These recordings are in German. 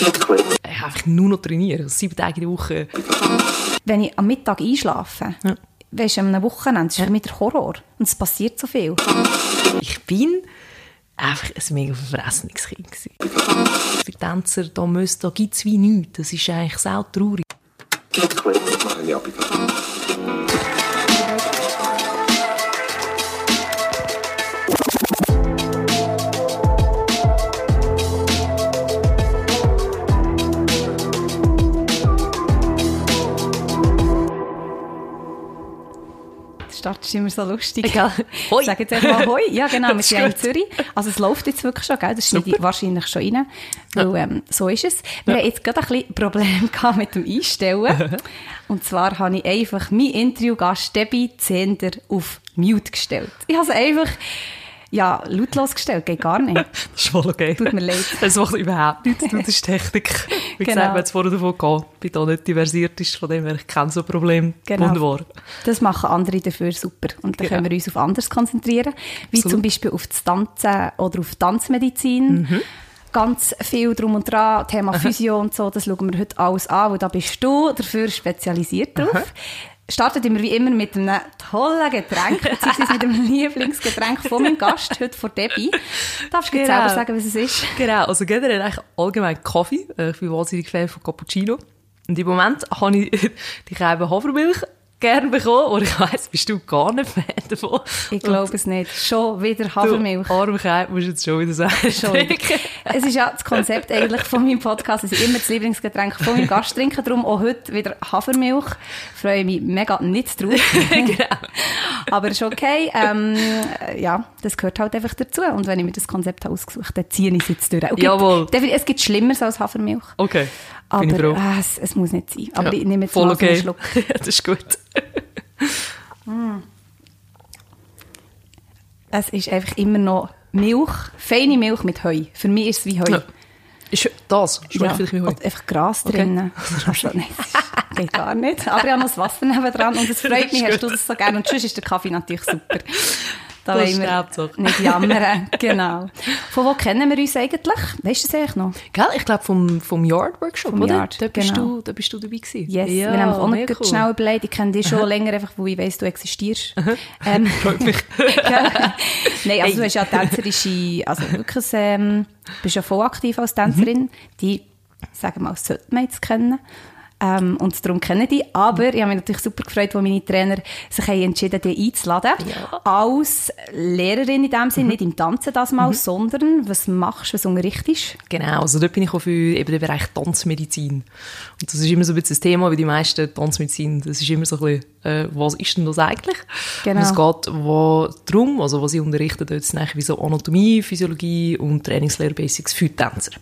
Ich habe einfach nur noch trainiert, sieben Tage in der Woche. Wenn ich am Mittag einschlafe, Ja. weisst du, am Wochenende, das ist für mich der Horror. Und es passiert so viel. Ich bin einfach ein mega verfressenes Kind. Für Tänzer, da, müssen- da gibt es wie nichts. Das ist eigentlich sau traurig. Machen ja bitte. Der Start ist immer so lustig. Egal. Hoi. Sag jetzt einfach mal Hoi. Ja, genau, wir sind ja in. Zürich. Also es läuft jetzt wirklich schon, gell? Das schneide ich wahrscheinlich schon rein. Weil, ähm, so ist es. Wir haben jetzt gerade ein bisschen Probleme gehabt mit dem Einstellen. Und zwar habe ich einfach meinen Interviewgast Debbie Zehnder auf Mute gestellt. Ich habe es einfach, ja, lautlos gestellt. Geht gar nicht. Das ist voll okay. Tut mir leid. Das macht überhaupt nichts. Das ist Technik. Wie Genau. gesagt, wir es vorher davon gehabt. Ich bin da nicht diversiert, ist von dem her, ich kenne so ein Problem. Genau. Wunderbar. Das machen andere dafür super. Und dann Genau. können wir uns auf anderes konzentrieren. Wie Absolut. zum Beispiel auf das Tanzen oder auf Tanzmedizin. Mhm. Ganz viel drum und dran, Thema Physio und so, das schauen wir heute alles an, weil da bist du dafür spezialisiert drauf. Startet immer wie immer mit einem tollen Getränk, beziehungsweise mit dem Lieblingsgetränk von meinem Gast, heute von Debbie. Darfst du Genau. selber sagen, was es ist? Genau, also generell eigentlich allgemein Kaffee. Äh, Ich bin wahnsinnig Fan von Cappuccino. Und im Moment habe ich die Scheibe Hafermilch gerne bekommen, und ich weiss, bist du gar nicht Fan davon. Ich glaube es nicht. Schon wieder Hafermilch. Kerl, musst du jetzt schon wieder sagen. Schon wieder. Es ist ja das Konzept eigentlich von meinem Podcast, dass ich immer das Lieblingsgetränk von meinem Gast trinke. Darum auch heute wieder Hafermilch. Freue mich mega nicht drauf. genau. Aber ist okay. Ähm, äh, ja, das gehört halt einfach dazu. Und wenn ich mir das Konzept ausgesucht habe, dann ziehe ich es jetzt durch. Und Jawohl. Es gibt Schlimmeres als Hafermilch. Okay, Aber äh, es, es muss nicht sein. Aber Ja, ich nehme jetzt voll mal so einen okay. Schluck. das ist gut. Es ist einfach immer noch Milch, feine Milch mit Heu. Für mich ist es wie Heu. Ja. Ist das? Schmeckt Ja, vielleicht wie heute. und einfach Gras Okay. drinnen. Nein, das geht gar nicht. Aber ich habe noch das Wasser nebendran und es freut mich, hast du das so gerne. Und sonst ist der Kaffee natürlich super. Da Das wollen wir nicht jammern. Genau. Von wo kennen wir uns eigentlich? Weißt du das eigentlich noch? Gell? Ich glaube vom, vom Yard Workshop, Vom oder? Yard, da, bist genau. du, da bist du dabei gewesen. Yes, ja, wir haben auch noch gut schnell überlegt. Ich kenne dich schon länger, einfach, weil ich weiss, du existierst. Ähm, Freut mich. Nein, also du hast ja tänzerische, also wirklich, ähm, bist ja voll aktiv als Tänzerin. Die, sagen wir mal, sollte man jetzt kennen. Ähm, und darum kennen die. Aber ich habe mich natürlich super gefreut, als meine Trainer sich haben entschieden, die einzuladen. Als Lehrerin in dem Sinne, nicht im Tanzen das mal, sondern was machst du, was unterrichtest? Genau, also dort bin ich auch für eben den Bereich Tanzmedizin. Und das ist immer so ein bisschen das Thema, wie die meisten Tanzmedizin, das ist immer so ein bisschen, äh, was ist denn das eigentlich? Genau. Und es geht wo, darum, also was ich unterrichte, dort sind eigentlich wie so Anatomie, Physiologie und Trainingslehrbasics für Tänzer.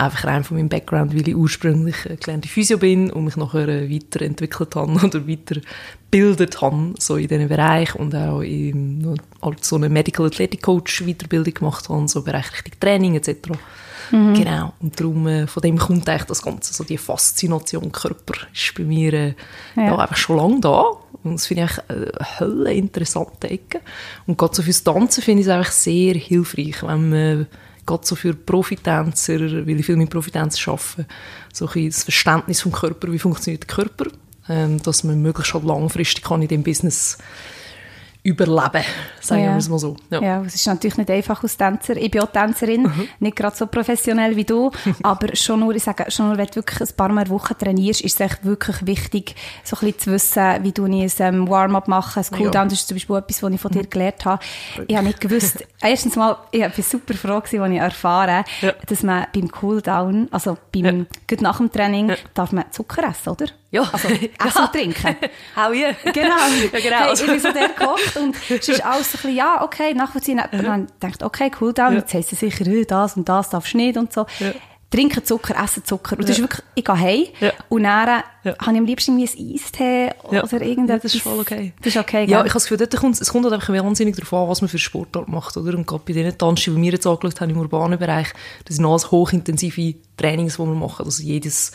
Einfach rein von meinem Background, weil ich ursprünglich äh, gelernte Physio bin und mich nachher äh, weiterentwickelt habe oder weitergebildet habe, so in diesem Bereich und auch in, als so eine Medical Athletic Coach Weiterbildung gemacht habe, so im Bereich Richtung Training etc. Genau. Und darum, äh, von dem kommt eigentlich das Ganze, so die Faszination Körper ist bei mir äh, ja. Ja. einfach schon lange da. Und das finde ich eine hölle interessante Ecke. Und gerade so fürs Tanzen finde ich es einfach sehr hilfreich, wenn man gerade so für Profitänzer, weil ich viel mit Profitänzern arbeite, so ein das Verständnis vom Körper, wie funktioniert der Körper, ähm, dass man möglichst halt langfristig kann in dem Business überleben, sagen Ja. wir es mal so. Ja. es ist natürlich nicht einfach als Tänzer. Ich bin auch Tänzerin, Mhm. nicht gerade so professionell wie du, aber schon nur, ich sage, schon nur, wenn du wirklich ein paar Mal in der Woche trainierst, ist es echt wirklich wichtig, so ein bisschen zu wissen, wie du ein ähm, Warm-up machen, ein Cooldown, das ist zum Beispiel etwas, was ich von dir Mhm. gelernt habe. Ich habe nicht gewusst, erstens mal, ich war super froh gewesen, als ich erfahren Ja. dass man beim Cooldown, also beim, gut nach dem Training, Ja. darf man Zucker essen, oder? Ja. Also, essen und trinken. Hau je. Genau. ja, genau. Hey, ich bin so der gekocht und es ist alles so ein bisschen, ja, okay, nachvollziehen. Und dann denkt, okay, cool down, jetzt heisst es sicher, äh, das und das darfst du nicht und so. Ja. Trinken Zucker, essen Zucker. Und das ist wirklich, ich gehe heim Ja. und dann Ja. habe ich am liebsten irgendwie ein Eistee Ja. oder irgendetwas. Ja, das ist voll okay. Das ist okay, Ja, gell? ich habe das Gefühl, dort kommt, es kommt halt einfach wahnsinnig darauf an, was man für Sportart macht, oder? Und gerade bei den Tanzen, die wir jetzt angeschaut haben im urbanen Bereich, das sind alles hochintensive Trainings, die wir machen. Also jedes,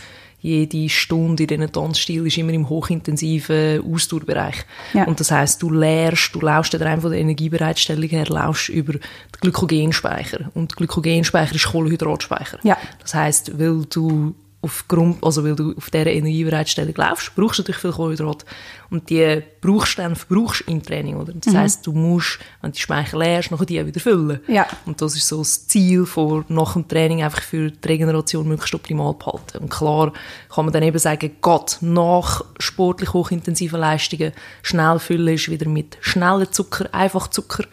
jede Stunde in diesen Tanzstil ist immer im hochintensiven Ausdauerbereich. Ja. Und das heißt, du lehrst, du dann rein von der Energiebereitstellung her, laufst über den Glykogenspeicher. Und Glykogenspeicher ist Kohlenhydratspeicher. Ja. Das heißt, weil du aufgrund, also weil du auf dieser Energiebereitstellung laufst, brauchst du natürlich viel Kohlenhydrat. Und die brauchst du dann, verbrauchst im Training, oder? Das heisst, du musst, wenn du die Speicher leerst, nachher die wieder füllen. Ja. Und das ist so das Ziel von nach dem Training einfach für die Regeneration möglichst optimal behalten. Und klar kann man dann eben sagen, Gott, nach sportlich hochintensiven Leistungen schnell füllen ist wieder mit schnellen Zucker, einfach Zucker.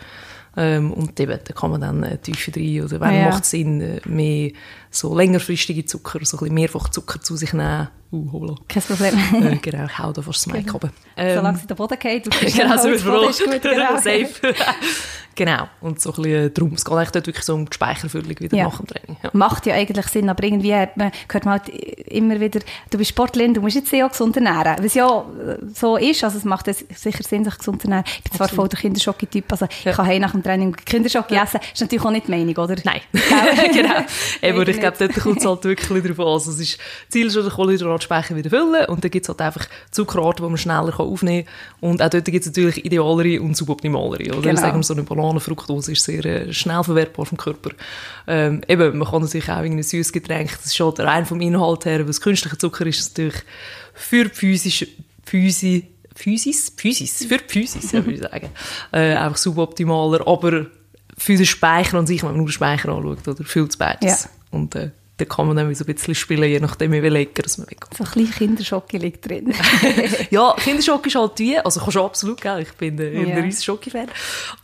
Ähm, und eben, da kann man dann äh, tiefer rein, oder wenn Ja. macht es Sinn, äh, mehr so längerfristige Zucker, so ein bisschen mehrfach Zucker zu sich nehmen. Uh, hola. Kein Problem. Äh, genau, ich hau da fast das Mic runter. Solange sie den Boden geht, kriegst genau, so ist gut, genau. Safe. genau. Und so ein bisschen drum. Es geht eigentlich dort wirklich so um die Speicherfüllung wieder Ja. nach dem Training. Ja. Macht ja eigentlich Sinn, aber irgendwie hat man, hört man halt immer wieder, du bist Sportlerin, du musst jetzt sehr gesund ernähren. Was ja äh, so ist, also es macht es sicher Sinn, sich gesund zu ernähren. Ich bin zwar voll der Kinderschocke-Typ, also Ja. ich kann nach dem Training Kinderschocke essen, ist natürlich auch nicht die Meinung, oder? Nein, genau. Eben, und ich glaube, dort kommt es halt wirklich darauf an. Also, es ist, Ziel ist, den Kohlenhydratspeicher wieder füllen und dann gibt es halt einfach Zuckerarten, die man schneller kann aufnehmen kann. Und auch dort gibt es natürlich idealere und suboptimalere. Oder? Genau. Sagen wir, so eine Bananenfruktose ist sehr äh, schnell verwertbar vom Körper. Ähm, eben, man kann natürlich auch ein süßes Getränk, das ist schon rein vom Inhalt her, weil es künstlicher Zucker ist, natürlich für physische, Physi, Physis, Physis, für die Physis, ja, würde ich sagen, äh, einfach suboptimaler, aber für den Speicher an sich, wenn man nur den Speicher anschaut, oder füllt es beides. Ja. Und äh, da kann man dann so ein bisschen spielen, je nachdem, wie lecker es man weggeht. So ein kleiner Kinderschocke liegt drin. ja, Kinderschock ist halt wie, also kannst du absolut, gell? ich bin äh, Ja. ein riesen Schoki-Fan,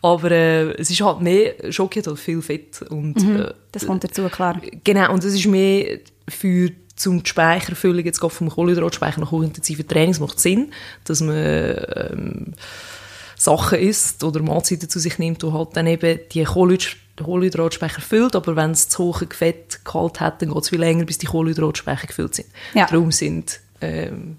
aber äh, es ist halt mehr, Schoki hat halt viel Fett und äh, Das kommt dazu, klar. Genau, und das ist mehr für zum die Speicherfüllung jetzt gerade vom Kohlenhydratspeicher nach hochintensiven Trainings macht Sinn, dass man ähm, Sachen isst oder Mahlzeiten zu sich nimmt, die halt dann eben die Kohlenhyd- Kohlenhydratspeicher füllt, aber wenn es zu hohe Fettgehalt hat, dann geht es viel länger, bis die Kohlenhydratspeicher gefüllt sind. Ja. Darum sind ähm,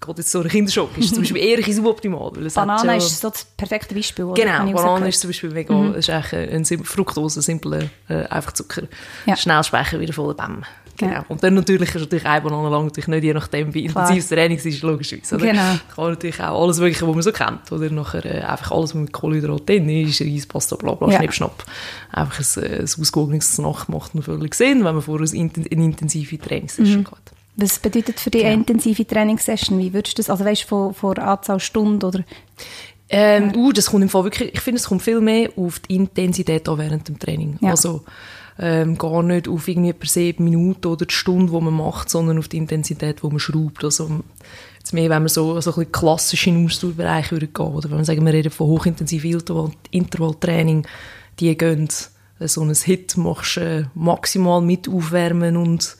gerade jetzt so ein Kinderschock ist zum Beispiel eher ein suboptimal. Weil Banane ja- ist so das perfekte Beispiel. oder? Genau, Banane ist zum Beispiel mega, ist eigentlich ein sim- Fructose, simpler äh, einfach Zucker. Ja. Schnell Speicher wieder voll Bäm. Genau. Ja. Und dann natürlich ist natürlich eine Banane lang natürlich nicht, je nachdem wie intensiv das Training ist, logischerweise. Oder? Genau. Kann natürlich auch alles Mögliche, was man so kennt. Oder nachher äh, einfach alles, was mit Kohlenhydrat drin ist, Reis, Pasta, bla bla, Ja. Schnipp, Schnapp. Einfach ein, äh, ein ausgewogenes Nacht macht noch völlig Sinn, wenn man vor eine, inten- eine intensive Trainingssession geht. Was bedeutet für dich Genau. eine intensive Trainingssession? Wie würdest du das, also weißt du, von, von Anzahl Stunden oder? Ähm, uh, das kommt im Fall wirklich, ich finde, es kommt viel mehr auf die Intensität an während dem Training. Ja. Also, ähm, gar nicht auf irgendwie per se die Minute oder die Stunde, die man macht, sondern auf die Intensität, die man schraubt. Also, jetzt mehr, wenn man so, so ein bisschen Ausdauerbereich würde gehen, oder wenn wir sagen, wir reden von hochintensiven Intervall, Intervalltraining, die gehen, äh, so ein Hit machst äh, maximal mit Aufwärmen und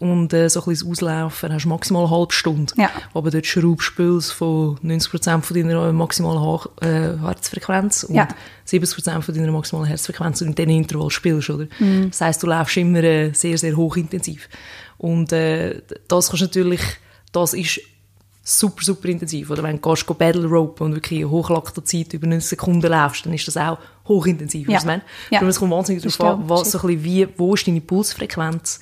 und äh, so ein bisschen Auslaufen hast du maximal eine halbe Stunde. Ja. Aber dort schraubst du von 90% von deiner maximalen ha äh, Herzfrequenz und Ja. 70% von deiner maximalen Herzfrequenz und in diesem Intervall spielst, oder? Mhm. Das heisst, du läufst immer äh, sehr, sehr hochintensiv. Und äh, das kannst natürlich, das ist super, super intensiv. Oder wenn du gehst, go Battle Rope und wirklich eine Hochlaktozeit über 90 Sekunden läufst, dann ist das auch hochintensiv. Ja. meine? Ja. Darum, Es kommt wahnsinnig darauf an, was so ein bisschen wie, wo ist deine Pulsfrequenz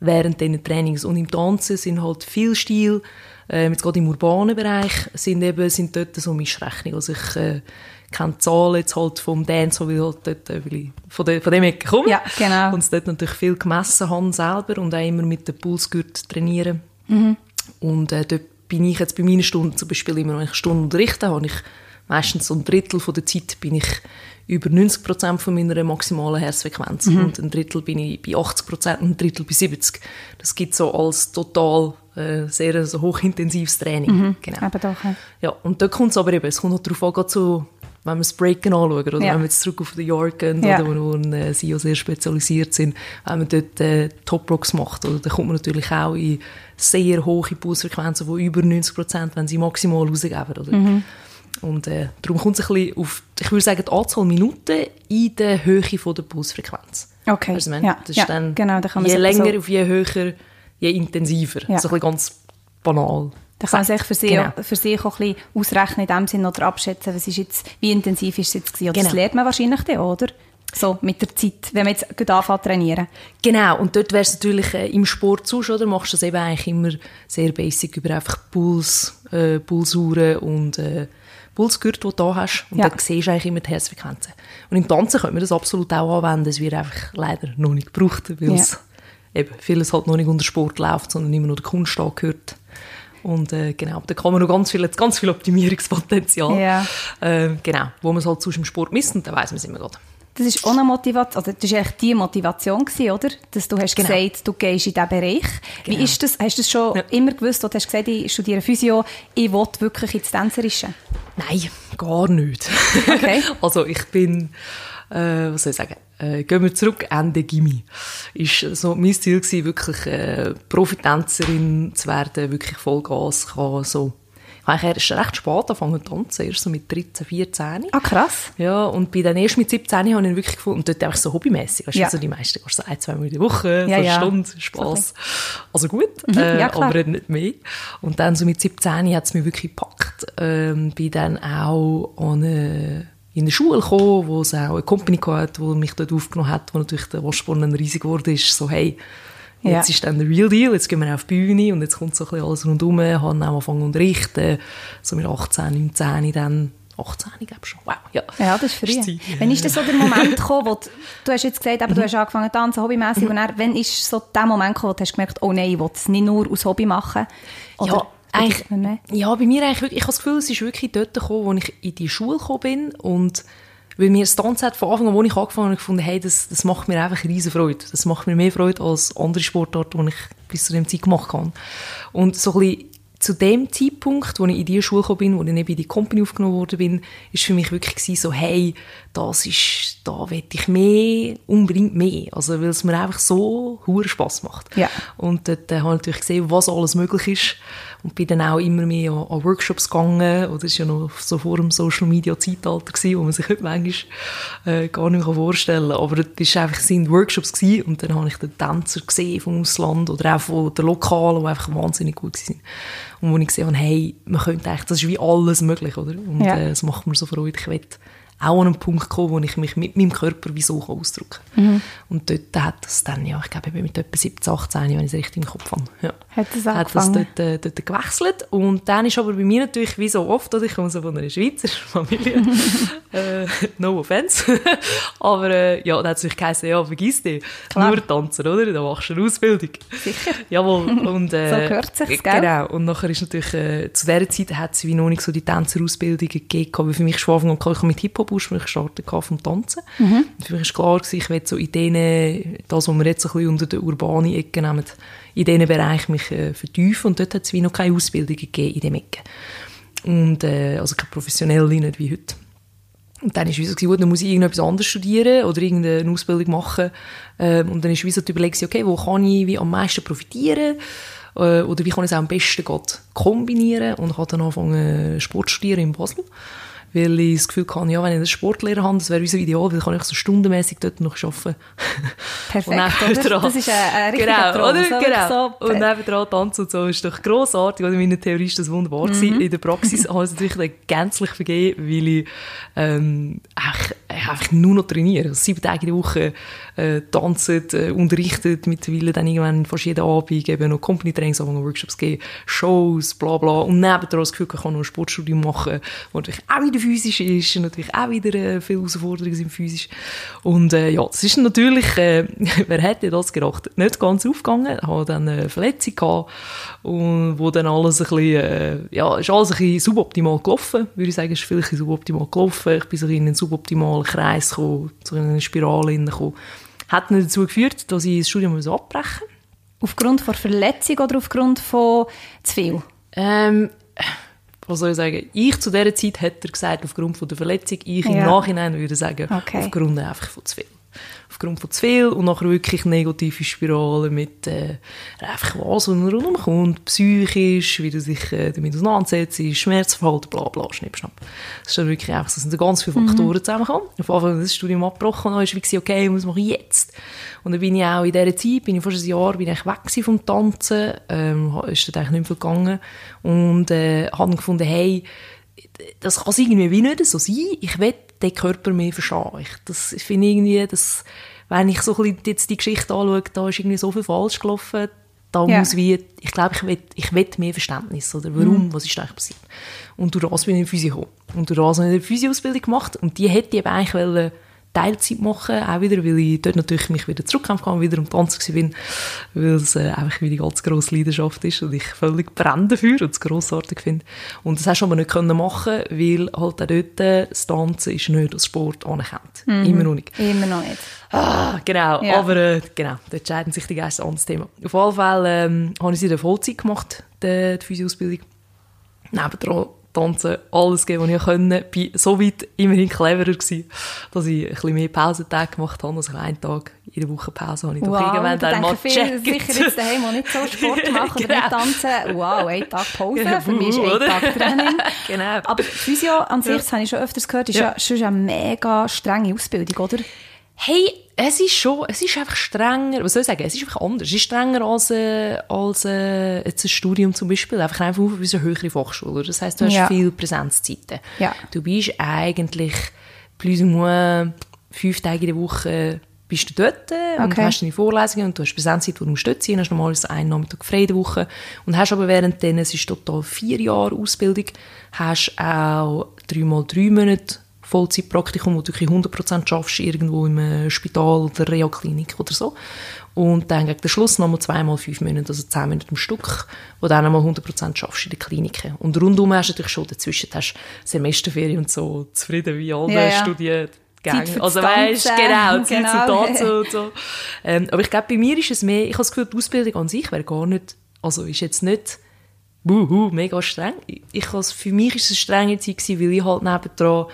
während diesen Trainings. Und im Tanzen sind halt viel Stil, ähm, jetzt gerade im urbanen Bereich, sind eben, sind dort so Mischrechnungen. Also ich, äh, kenne die Zahlen jetzt halt vom Dance, weil ich halt dort, äh, weil ich von, de, von dem Ecke komme. Ja, genau. Und es dort natürlich viel gemessen habe selber und auch immer mit dem Pulsgurt trainieren. Und äh, dort bin ich jetzt bei meinen Stunden zum Beispiel immer, wenn ich Stunden unterrichte, habe ich meistens so ein Drittel von der Zeit bin ich über 90 Prozent von meiner maximalen Herzfrequenz und ein Drittel bin ich bei 80 Prozent und ein Drittel bei 70. Das gibt so als total äh, sehr so hochintensives Training. Genau. Eben doch, ja. Ja, und da kommt es aber eben, es kommt halt darauf an, so, wenn wir das Breaken anschauen, oder Ja. wenn wir jetzt zurück auf den York gehen, Ja. oder wo, äh, sie ja sehr spezialisiert sind, wenn man dort äh, Top Rocks macht, oder, dann kommt man natürlich auch in sehr hohe Pulsfrequenzen von über 90 Prozent, wenn sie maximal rausgeben, oder? Mhm. Und äh, darum kommt es ein bisschen auf, ich würde sagen, die Anzahl Minuten in der Höhe von der Pulsfrequenz. Okay, ich meine? ja, das ist ja, dann genau, da kann man je länger, so- auf je höher, je intensiver. Ja. So ein bisschen ganz banal. Da kann man sich für sich, Genau. auch, für sich auch ein bisschen ausrechnen in dem Sinne oder abschätzen, was ist jetzt, wie intensiv ist es jetzt gewesen. Oder Das Genau. lernt man wahrscheinlich dann, oder? So mit der Zeit, wenn man jetzt gerade anfängt zu trainieren. Genau, und dort wäre es natürlich äh, im Sport sonst, oder? Machst du das eben eigentlich immer sehr basic über einfach Puls, äh, Pulsuren und äh, Pulsgürtel, die du da hast. Und Ja. dann siehst du eigentlich immer die Herzfrequenzen. Und im Tanzen könnte man das absolut auch anwenden. Es wird einfach leider noch nicht gebraucht, weil Ja. es eben vieles halt noch nicht unter Sport läuft, sondern immer noch der Kunst angehört. Und äh, genau, da kann man noch ganz viel, ganz viel Optimierungspotenzial. Ja. Äh, genau, wo man es halt sonst im Sport misst und dann weiss man es immer gerade. Das ist auch eine Motivation, also das war eigentlich die Motivation, gewesen, oder? Dass du hast Genau. gesagt, du gehst in diesen Bereich. Wie Genau. ist das? Hast du das schon Ja. immer gewusst, oder hast du gesagt, ich studiere Physio, ich will wirklich ins Tänzerische? Nein, gar nicht. Okay. also ich bin, äh, was soll ich sagen, äh, gehen wir zurück, Ende Gimmi. Ist so mein Ziel gewesen, wirklich äh, Profitänzerin zu werden, wirklich Vollgas, kann so. Ich habe erst recht spät angefangen zu tanzen, erst so mit 13, 14. Ah, krass. Ja, und bei dann erst mit 17 habe ich ihn wirklich gefunden, und dort einfach so hobbymäßig. Weißt du, Ja. also die meisten gehst so ein, zwei Mal in der Woche, Ja, so eine ja. Stunde, Spass. Also gut, äh, ja, klar. aber nicht mehr. Und dann so mit 17 hat es mich wirklich gepackt. Ähm, bin dann auch an eine, in eine Schule gekommen, wo es auch eine Company hatte, die mich dort aufgenommen hat, wo natürlich der Waschborn dann riesig geworden ist. So, hey, Jetzt Ja. ist dann der Real Deal, jetzt gehen wir auf die Bühne und jetzt kommt so ein bisschen alles rundherum. Ich habe dann auch angefangen zu unterrichten, so mit 18, 19 dann. 18, ich glaube schon. Wow, ja. Ja, das ist früh. Wann ist denn so der Moment gekommen, wo du, du hast jetzt gesagt, aber du hast angefangen zu tanzen, hobbymäßig, und dann, wann ist so der Moment gekommen, wo du hast gemerkt, oh nein, ich will es nicht nur aus Hobby machen? Oder, ja, eigentlich, ja, bei mir eigentlich wirklich, ich habe das Gefühl, es ist wirklich dort gekommen, wo ich in die Schule gekommen bin und weil mir das Tanzen hat von Anfang an, wo ich angefangen habe, gefunden, hey, das, das macht mir einfach riesen Freude. Das macht mir mehr Freude als andere Sportarten, die ich bis zu dem Zeit gemacht habe. Und so ein bisschen zu dem Zeitpunkt, wo ich in die Schule gekommen bin, wo ich eben in die Company aufgenommen worden bin, ist für mich wirklich gewesen, so, hey, das ist, da will ich mehr, unbedingt mehr. Also, weil es mir einfach so hure Spass macht. Ja. Und dort äh, habe ich natürlich gesehen, was alles möglich ist. Und bin dann auch immer mehr an, an Workshops gegangen. Oder das war ja noch so vor dem Social Media Zeitalter, gewesen, wo man sich heute manchmal äh, gar nicht vorstellen kann. Aber das war einfach, sind Workshops gewesen. Und dann habe ich den Tänzer gesehen vom Ausland oder auch von den Lokalen, die einfach wahnsinnig gut waren. Und wo ich gesehen habe, hey, man könnte eigentlich, das ist wie alles möglich, oder? Und Ja. äh, es macht mir so Freude. Ich will auch an einen Punkt kommen, wo ich mich mit meinem Körper wie so ausdrücken kann. Und dort hat das dann, ja, ich glaube, ich bin mit etwa 17, 18, wenn ich es richtig im Kopf habe. Ja. Hat das Hat das dort, äh, dort gewechselt. Und dann ist aber bei mir natürlich, wie so oft, oder? ich komme so von einer Schweizer Familie, äh, no offense, aber äh, ja, dann hat es natürlich geheißen, ja, vergiss dich, Klar. nur Tanzer, oder? Da machst du eine Ausbildung. Sicher. Jawohl. Und, äh, So gehört sich's, gell? Genau. Und nachher ist natürlich, äh, zu dieser Zeit hat es wie noch nicht so die Tänzerausbildungen gegeben, weil für mich ist von Anfang an ich mit Hip-Hop ursprünglich gestartet gehabt vom Tanzen. Mhm. Für mich ist klar gewesen, ich will so in denen, das, was wir jetzt ein bisschen unter der urbanen Ecke nehmen, in diesen Bereich mich äh, vertiefen. Und dort hat es wie noch keine Ausbildung gegeben in dem Ecke. Und, äh, also keine professionelle, nicht wie heute. Und dann ist es so, gut, dann muss ich irgendetwas anderes studieren oder irgendeine Ausbildung machen. Ähm, und dann ist wie so die Überlegung, okay, wo kann ich wie am meisten profitieren? Äh, oder wie kann ich es auch am besten kombinieren? Und ich habe dann angefangen, Sport studieren in Basel. Weil ich das Gefühl hatte, ja, wenn ich einen Sportlehrer habe, das wäre so ideal, weil dann kann ich so stundenmäßig dort noch arbeiten. Perfekt, Und oder? Das ist ein, ein genau, Traum. Oder? So, genau. So, und nebenan tanzen und so ist doch grossartig. Oder in der Theorie ist das wunderbar gewesen. In der Praxis habe ich es natürlich gänzlich vergeben, weil ich ähm, einfach, einfach nur noch trainiere. Also sieben Tage in der Woche äh, tanzen, äh, unterrichtet, mittlerweile dann irgendwann fast jeden Abend eben noch Company-Trainings, Workshops geben, Shows, bla bla. Und nebenan das Gefühl, ich kann noch ein Sportstudium machen, wo natürlich auch wieder physisch ist, und natürlich auch wieder äh, viele Herausforderungen sind physisch. Und äh, ja, es ist natürlich, äh, wer hätte das gedacht, nicht ganz aufgegangen. Ich hatte dann eine Verletzung gehabt, und wo dann alles ein bisschen, äh, ja, ist alles ein bisschen suboptimal gelaufen, würde ich sagen, ist vielleicht suboptimal gelaufen. Ich bin so in einen suboptimalen Kreis gekommen, so in eine Spirale hineingekommen. Hat dann dazu geführt, dass ich das Studium abbrechen musste. Aufgrund von Verletzung oder aufgrund von zu viel? Ähm, was soll ich sagen? Ich zu dieser Zeit hätte er gesagt, aufgrund von der Verletzung. Ich im Ja. Nachhinein würde sagen, Okay. aufgrund einfach von zu viel. Aufgrund von zu viel und nachher wirklich negative Spiralen mit äh, einfach was, was rundherum kommt, psychisch, wie du dich äh, damit auseinandersetzt, Schmerzverhalten, bla bla, schnipp, schnapp. Das ist dann wirklich einfach, es sind ganz viele Faktoren zusammengekommen. Auf Anfang habe ich das Studium abgebrochen und dann war gewesen, okay, was mache ich jetzt? Und dann bin ich auch in dieser Zeit, bin ich fast ein Jahr bin ich weg vom Tanzen, ähm, ist dann eigentlich nicht mehr viel gegangen und äh, habe gefunden, hey, das kann es irgendwie wie nicht so sein. Ich will den Körper mehr verstehen. Ich, das ich finde irgendwie, dass, wenn ich so ein bisschen jetzt die Geschichte anschaue, da ist irgendwie so viel falsch gelaufen, da Ja. muss wie, ich glaube, ich will, ich will mehr Verständnis, oder warum, Mhm. was ist da eigentlich passiert. Und durch das bin ich in Physio gekommen. Und durch das habe ich eine Physioausbildung gemacht und die hätte ich eben eigentlich wollen, Teilzeit machen, auch wieder, weil ich dort natürlich mich wieder zurückkämpfen kann, wieder am Tanzen bin, weil es äh, einfach die ganz grosse Leidenschaft ist und ich völlig brenne dafür und es grossartig finde. Und das hast du aber nicht können machen, weil halt auch dort äh, das Tanzen ist nicht als Sport anerkannt. Immer noch nicht. Immer noch nicht. Ah, genau, Ja. aber äh, genau, da entscheiden sich die Geister an das Thema. Auf jeden Fall ähm, habe ich sie in der Vollzeit gemacht, die, die Physioausbildung. Nebendran tanzen, alles gegeben, was ich konnte. Bin so weit immerhin cleverer gewesen, dass ich ein bisschen mehr Pausentage gemacht habe. Also einen Tag in der Woche Pause habe ich doch Wow, irgendwann da dann mal gecheckt. sicher jetzt daheim, die nicht so Sport machen oder Genau. nicht tanzen. Wow, ein Tag Pause, Ja, für mich ist ein oder? Tag Training. Genau. Aber Physio an sich, das habe ich schon öfters gehört, ist Ja. ja, schon eine mega strenge Ausbildung, oder? Hey, es ist schon, es ist einfach strenger, was soll ich sagen, es ist einfach anders. Es ist strenger als, äh, als äh, jetzt ein Studium zum Beispiel, einfach einfach auf eine höhere Fachschule. Das heisst, du hast Ja. viel Präsenzzeiten. Ja. Du bist eigentlich plus moins fünf Tage in der Woche bist du dort äh, und Okay. hast deine Vorlesungen und du hast Präsenzzeit, wo du musst dort sein, hast normalerweise einen Nachmittag frei in der Woche und hast aber während es ist total vier Jahre Ausbildung, hast auch dreimal drei Monate Vollzeitpraktikum, wo du wirklich 100% schaffst, irgendwo im äh, Spital oder Reha-Klinik oder so. Und dann gegen den Schluss nochmal zweimal fünf Monate, also zehn Monate am Stück, wo du dann nochmal 100% schaffst in den Kliniken. Und rundum hast du natürlich schon dazwischen hast Semesterferien und so, zufrieden wie alle Ja, ja. für Also weißt genau, Zeit Genau. zum Tanzen und so. Ähm, aber ich glaube, bei mir ist es mehr, ich habe das Gefühl, die Ausbildung an sich wäre gar nicht, also ist jetzt nicht wuhu, mega streng. Ich, ich für mich ist es eine strenge Zeit gewesen, weil ich halt nebendran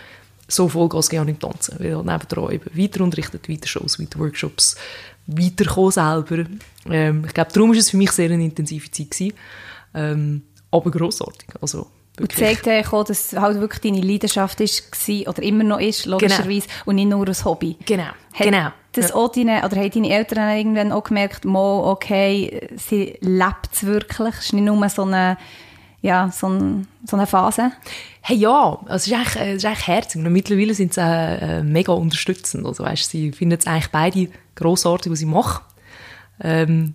so Vollgas gegeben im Tanzen. Weil halt nebendran eben weiter unterrichtet, weiter Shows, weiter Workshops, weiterkommen selber. Ähm, ich glaube, darum ist es für mich sehr eine intensive Zeit gewesen. Ähm, aber grossartig. Also, Und wirklich. zeigt eigentlich auch, dass halt wirklich deine Leidenschaft war oder immer noch ist, logischerweise, und nicht nur ein Hobby. Genau, Hat genau. Das Ja. auch deine, oder haben deine Eltern irgendwann auch gemerkt, mal, okay, sie lebt es wirklich, es ist nicht nur so eine, ja, so, ein, so eine Phase. Hey, ja, also es ist eigentlich, es ist eigentlich herzig. Und mittlerweile sind sie äh, mega unterstützend. Also, weißt, sie finden es eigentlich beide grossartig, was sie machen. Ähm,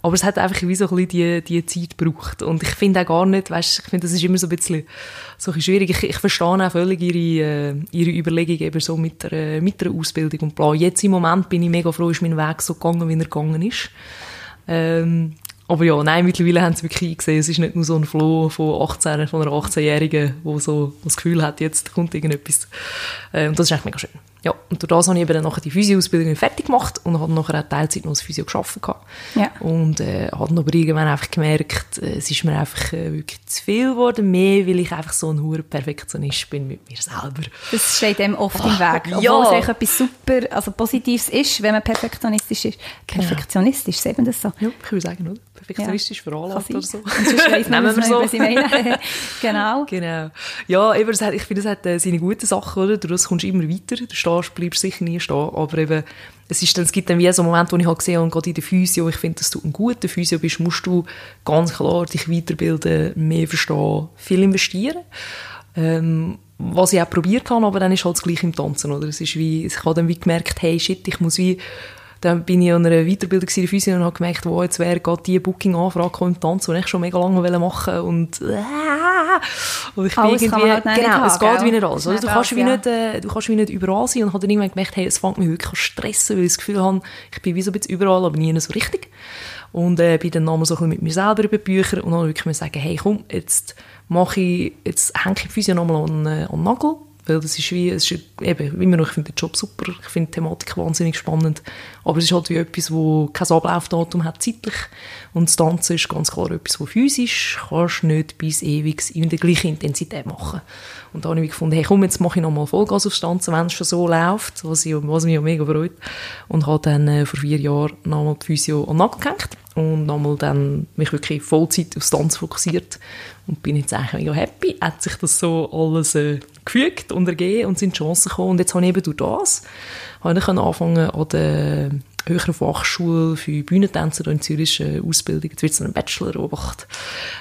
aber es hat einfach wie so ein bisschen die, die Zeit gebraucht. Und ich finde auch gar nicht, weißt, ich finde, das ist immer so ein bisschen, so ein bisschen schwierig. Ich, ich verstehe auch völlig ihre, äh, ihre Überlegung eben so mit der, äh, mit der Ausbildung und bla. Jetzt im Moment bin ich mega froh, ist mein Weg so gegangen, wie er gegangen ist. Ähm, aber ja, nein, mittlerweile haben sie wirklich eingesehen, es ist nicht nur so ein Floh von 18, von einer 18-Jährigen, die so das Gefühl hat, jetzt kommt irgendetwas. Äh, und das ist eigentlich mega schön. Ja, und durch das habe ich eben dann nachher die Physio-Ausbildung fertig gemacht und habe nachher auch Teilzeit noch als Physio gearbeitet. Ja. Und äh, habe dann aber irgendwann einfach gemerkt, äh, es ist mir einfach äh, wirklich zu viel geworden, mehr weil ich einfach so ein hoher Perfektionist bin mit mir selber. Das steht dem oft im Weg. Obwohl ja. es eigentlich etwas super, also Positives ist, wenn man perfektionistisch ist. Genau. Perfektionistisch, sagt man das so? Ja, ich würde sagen, oder? Perfektionistisch Kann veranlagt oder so. Nehmen wir so. was ich meine. genau. Genau. Ja, eben, hat, ich finde, es hat äh, seine guten Sachen, oder? Das kommst du immer weiter. Du stehst, bleibst sicher nie stehen. Aber eben, es, ist dann, es gibt dann wie so einen Moment, wo ich halt gesehen habe, gerade in der Physio, ich finde, dass du ein guter Physio bist, musst du ganz klar dich weiterbilden, mehr verstehen, viel investieren. Ähm, was ich auch probiert habe, aber dann ist halt das Gleiche im Tanzen, oder? Es ist wie, ich habe dann wie gemerkt, hey, shit, ich muss wie, dann bin ich an einer Weiterbildung in der Physio und habe gemerkt, wo jetzt wäre gerade die Booking-Anfrage gekommen im Tanzen, die ich schon mega lange machen und, äh, und ich bin Alles irgendwie, halt genau, es haben, geht gell? wie nicht alles, oder? Du kannst wie nicht, äh, du kannst wie nicht überall sein und habe dann irgendwann gemerkt, hey, es fängt mich wirklich an zu stressen, weil ich das Gefühl habe, ich bin wie so ein bisschen überall, aber nie so richtig. Und äh, bin dann nochmal so ein bisschen mit mir selber über Bücher und dann wirklich mir sagen, hey, komm, jetzt mache ich, jetzt hänge ich die Physio nochmal an, äh, an den Nagel, weil das ist wie, es ist eben, immer noch, ich finde den Job super, ich finde die Thematik wahnsinnig spannend, aber es ist halt wie etwas, wo kein Ablaufdatum hat zeitlich und das Tanzen ist ganz klar etwas, wo physisch kannst du nicht bis ewig in der gleichen Intensität machen. Und da habe ich gefunden, hey komm, jetzt mache ich nochmal Vollgas aufs Tanzen, wenn es schon so läuft, was, ich, was mich auch mega freut. Und habe dann äh, vor vier Jahren nochmal die Physio an den Nagel gehängt und nochmal dann mich wirklich Vollzeit aufs Tanzen fokussiert und bin jetzt eigentlich mega happy. Hat sich das so alles äh, gefügt und ergeben und sind Chancen gekommen. Und jetzt habe ich eben durch das habe ich anfangen an der höheren Fachschule für Bühnentänzer in Zürich äh, Ausbildung. Jetzt wird es ein Bachelor gemacht.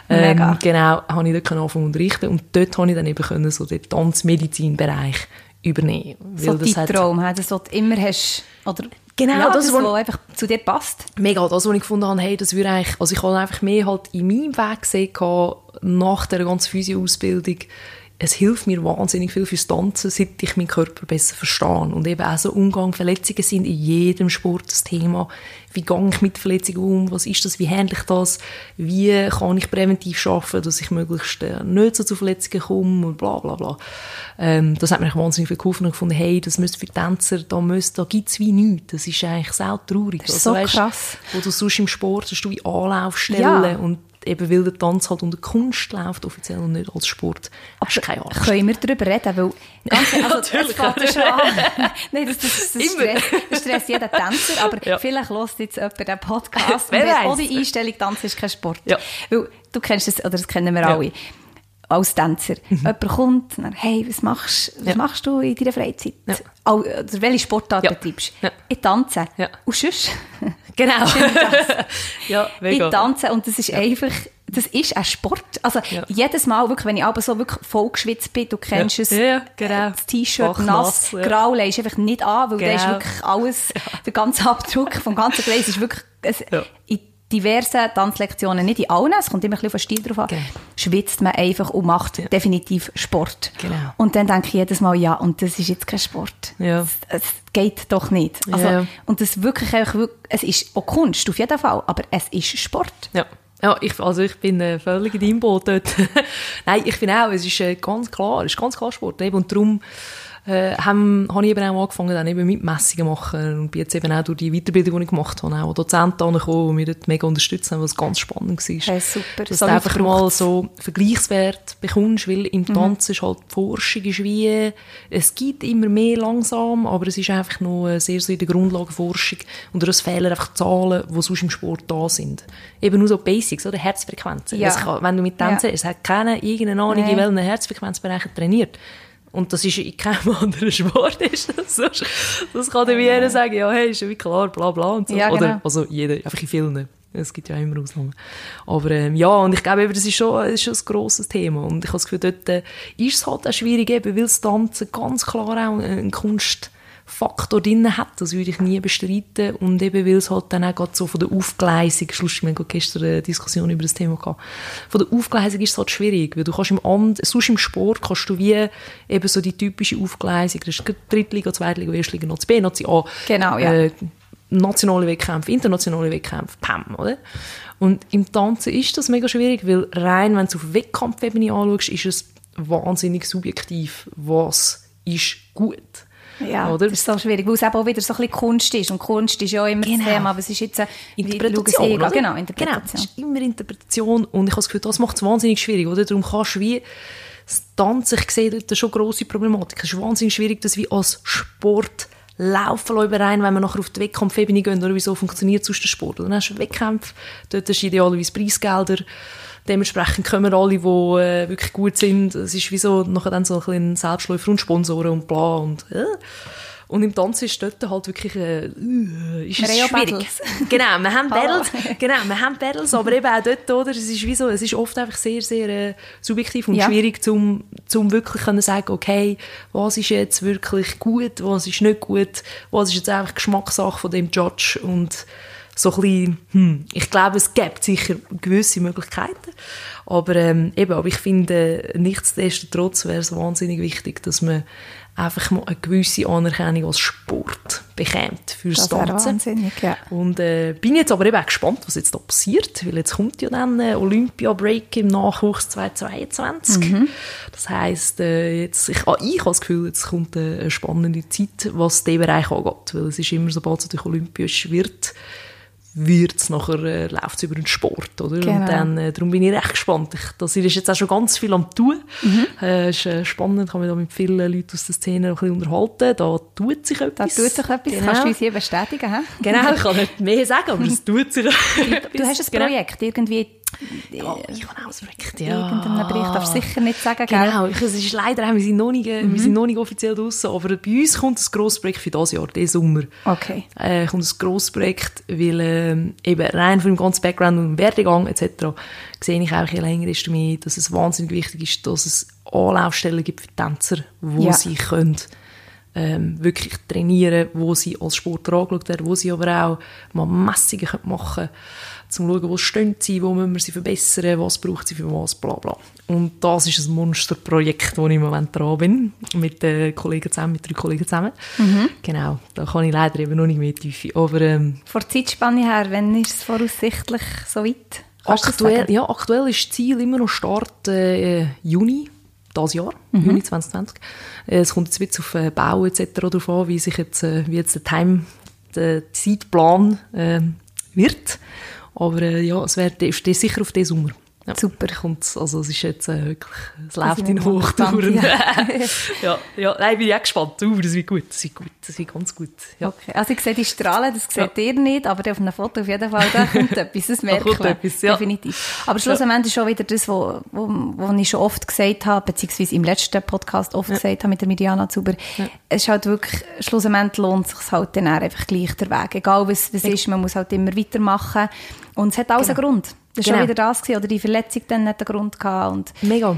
Ähm, Mega. genau, habe ich dort anfangen zu unterrichten und dort habe ich dann eben können so den Tanzmedizinbereich übernehmen. So dein Traum, he, das, was du immer hast, oder Genau, ja, das, was einfach zu dir passt. mega das, was ich gefunden habe, hey, das würde eigentlich, also ich habe einfach mehr halt in meinem Weg gesehen, nach der ganzen Physio-Ausbildung, es hilft mir wahnsinnig viel fürs Tanzen, seit ich meinen Körper besser verstehe. Und eben auch so Umgang, Verletzungen sind in jedem Sport das Thema. Wie gehe ich mit Verletzungen um? Was ist das? Wie handle ich das? Wie kann ich präventiv schaffen, dass ich möglichst äh, nicht so zu Verletzungen komme und bla bla bla. Ähm, das hat mir wahnsinnig viel geholfen und gefunden, hey, das müsste für Tänzer, da, müsste, da gibt es wie nichts. Das ist eigentlich sau traurig. Das ist so weisst, krass. Wo du sonst im Sport hast du wie Anlaufstellen Ja. und eben weil der Tanz halt unter Kunst läuft, offiziell und nicht als Sport, hast du keine Angst. Können wir darüber reden? Weil ganz ehrlich, also, Natürlich. es schon an. Nein, das, das, das. Stress, das stresst jeden Tänzer, aber Ja. vielleicht hört jetzt jemand den Podcast Wer und auch die Einstellung, Tanzen ist kein Sport. Ja. Weil du kennst das, oder das kennen wir Ja. Alle. Als Tänzer. Jemand kommt und dann, hey, was machst, was Ja. machst du in deiner Freizeit? Ja. Oder welche Sportart Ja. betreibst Ja. Ich tanze. Ja. Und sonst? Genau. ja, ich tanze und das ist einfach, das ist ein Sport. Also jedes Mal, wirklich, wenn ich aber so wirklich voll geschwitzt bin, du kennst es, genau. äh, das T-Shirt nass, grau, legst einfach nicht an, weil der ist Genau. wirklich alles, der ganze Abdruck vom ganzen Gleis ist wirklich, es, Ja. Diversen Tanzlektionen, nicht in allen, es kommt immer ein bisschen auf den Stil drauf an, Genau. schwitzt man einfach und macht definitiv Sport. Genau. Und dann denke ich jedes Mal, ja, und das ist jetzt kein Sport. Ja. Es, geht doch nicht. Also, Ja. Und das wirklich einfach, es ist auch Kunst, auf jeden Fall, aber es ist Sport. Ja. Ja, ich, also ich bin äh, völlig in deinem Boot dort. Nein, ich finde auch, es ist äh, ganz klar, es ist ganz klar Sport. Eben. Und darum äh, habe hab ich eben auch angefangen, dann eben mit Messungen machen und bin jetzt eben auch durch die Weiterbildung, die ich gemacht habe, auch Dozenten angekommen, die mich dort mega unterstützt haben, was ganz spannend war. Hey, super. Dass So du einfach weit mal braucht's. so Vergleichswert bekommst, weil Mhm. im Tanzen ist halt die Forschung ist wie, es gibt immer mehr langsam, aber es ist einfach noch äh, sehr so in der Grundlagenforschung und es fehlen einfach Zahlen, die sonst im Sport da sind. Eben nur so Basics, oder? Herzfrequenzen. Ja. Kann, wenn du mit Tänzen, Ja. es hat keiner irgendeine Ahnung, in Nee. welchen Herzfrequenzbereichen trainiert. Und das ist in keinem anderen Sport ist das so. Das kann dir wie jeder sagen, ja, hey, ist ja wie klar, bla bla und so. Ja, Oder, genau. also jeder, einfach in vielen. Es gibt ja immer Ausnahmen. Aber ähm, ja, und ich glaube, das ist schon, das ist schon ein grosses Thema. Und ich habe das Gefühl, dort äh, ist es halt auch schwierig, eben, weil das Tanzen ganz klar auch einen Kunstfaktor drin hat. Das würde ich nie bestreiten. Und eben, weil es halt dann auch so von der Aufgleisung, schlussendlich, wir hatten gestern eine Diskussion über das Thema gehabt, von der Aufgleisung ist es halt schwierig, weil du kannst im And, sonst im Sport kannst du wie eben so die typische Aufgleisung, das ist Drittliga, Zweitliga, Erstliga, Nazi B, Nazi A. Genau, ja. Äh, nationale Wettkämpfe, internationale Wettkämpfe, PAM, oder? Und im Tanzen ist das mega schwierig, weil rein, wenn du auf Wettkampfebene anschaust, ist es wahnsinnig subjektiv, was ist gut. Ja, oder? das ist so schwierig, weil es eben auch wieder so ein bisschen Kunst ist. Und Kunst ist ja immer Genau. das Thema, aber es ist jetzt eine Interpretation, oder? Genau, Interpretation. Genau, es ist immer Interpretation und ich habe das Gefühl, das macht es wahnsinnig schwierig, oder? Darum kannst du wie das Tanzen, ich sehe dort schon grosse Problematik. Es ist wahnsinnig schwierig, das wie als Sport laufen lassen rein, wenn wir nachher auf die Wettkampfebene gehen, oder wieso funktioniert sonst der Sport? Dann hast du Wettkämpfe, dort hast du idealerweise Preisgelder, dementsprechend kommen alle, die äh, wirklich gut sind. Es ist wie so nachher dann so ein bisschen Selbstläufer und Sponsoren und bla und äh. Und im Tanz ist dort halt wirklich äh, äh, ist Wir es schwierig. Battles. Genau, wir haben. Battles, genau, wir haben Battles, aber eben auch dort, oder, es ist wie so, es ist oft einfach sehr, sehr äh, subjektiv und Ja. schwierig, zum, zum wirklich können sagen, okay, was ist jetzt wirklich gut, was ist nicht gut, was ist jetzt einfach Geschmackssache von dem Judge und so ein bisschen, hm, ich glaube, es gibt sicher gewisse Möglichkeiten, aber ähm, eben, aber ich finde, nichtsdestotrotz wäre es wahnsinnig wichtig, dass man einfach mal eine gewisse Anerkennung als Sport bekommt fürs Das Tanzen. wahnsinnig, ja. Und äh, bin jetzt aber eben auch gespannt, was jetzt da passiert, weil jetzt kommt ja dann äh, Olympia-Break im Nachwuchs 2022. Mhm. Das heisst, äh, jetzt, ich, ah, ich habe das Gefühl, jetzt kommt äh, eine spannende Zeit, was diesen Bereich angeht, weil es ist immer, sobald es natürlich olympisch wird, wird's nachher, äh, läuft's über den Sport, oder? Genau. Und dann, äh, darum bin ich recht gespannt. Ich, das ist jetzt auch schon ganz viel am tun. Mhm. Äh, ist äh, spannend, kann mich da mit vielen Leuten aus der Szene ein bisschen unterhalten. Da tut sich Da etwas. tut sich etwas, Genau. kannst du uns hier bestätigen. hä? Genau, ich kann nicht mehr sagen, aber es tut sich etwas. Du hast ein Genau. Projekt, irgendwie Ja, ich Projekt, in ja. irgendeinem Bericht, darfst du sicher nicht sagen, gell? Genau, es ist leider, wir sind noch nicht, äh, Mhm. wir sind noch nicht offiziell draussen, aber bei uns kommt ein grosses Projekt für dieses Jahr, diesen Sommer. Okay. Äh, kommt ein grosses Projekt, weil ähm, eben rein von dem ganzen Background und Werdegang etc. sehe ich auch je länger desto mehr, dass es wahnsinnig wichtig ist, dass es Anlaufstellen gibt für Tänzer, wo Ja. sie können ähm, wirklich trainieren, wo sie als Sportler angeschaut werden, wo sie aber auch mal Messungen machen können, um zu schauen, wo stehen sie, wo müssen wir sie verbessern, was braucht sie für was, bla bla. Und das ist ein Monsterprojekt, wo ich im Moment dran bin, mit den Kollegen zusammen, mit drei Kollegen zusammen. Genau, da kann ich leider eben noch nicht mehr Tiefe, aber ähm, Vor der Zeitspanne her, wenn ist es voraussichtlich so weit? Kannst aktuell, ja, aktuell ist das Ziel immer noch Start äh, Juni dieses Jahr, Mhm. Juni 2020. Äh, es kommt jetzt wieder auf äh, Bau etc. darauf an, wie sich jetzt, äh, wie jetzt der Time, der Zeitplan äh, wird. Aber äh, ja, es steht sicher auf den Sommer. Ja, Super. Kommt, also es ist jetzt äh, wirklich, es Da läuft in Hochtouren. ja, ja, nein, bin ich auch gespannt. Uh, das wird gut, das wird gut, das wird ganz gut. Ja. Okay. Also ich sehe die Strahlen, das seht ihr nicht, aber auf einem Foto auf jeden Fall, da kommt etwas, das merkt kommt man. etwas, ja. Definitiv. Aber schlussendlich ist schon wieder das, was wo, wo, wo ich schon oft gesagt habe, beziehungsweise im letzten Podcast oft gesagt habe mit der Mirjana Zuber, es ist halt wirklich, schlussendlich lohnt es sich halt dann einfach gleich der Weg. Egal was was ist, man muss halt immer weitermachen. Und es hat alles einen Grund. Das war Genau. schon wieder das gewesen, oder die Verletzung dann hat einen Grund gehabt und Mega.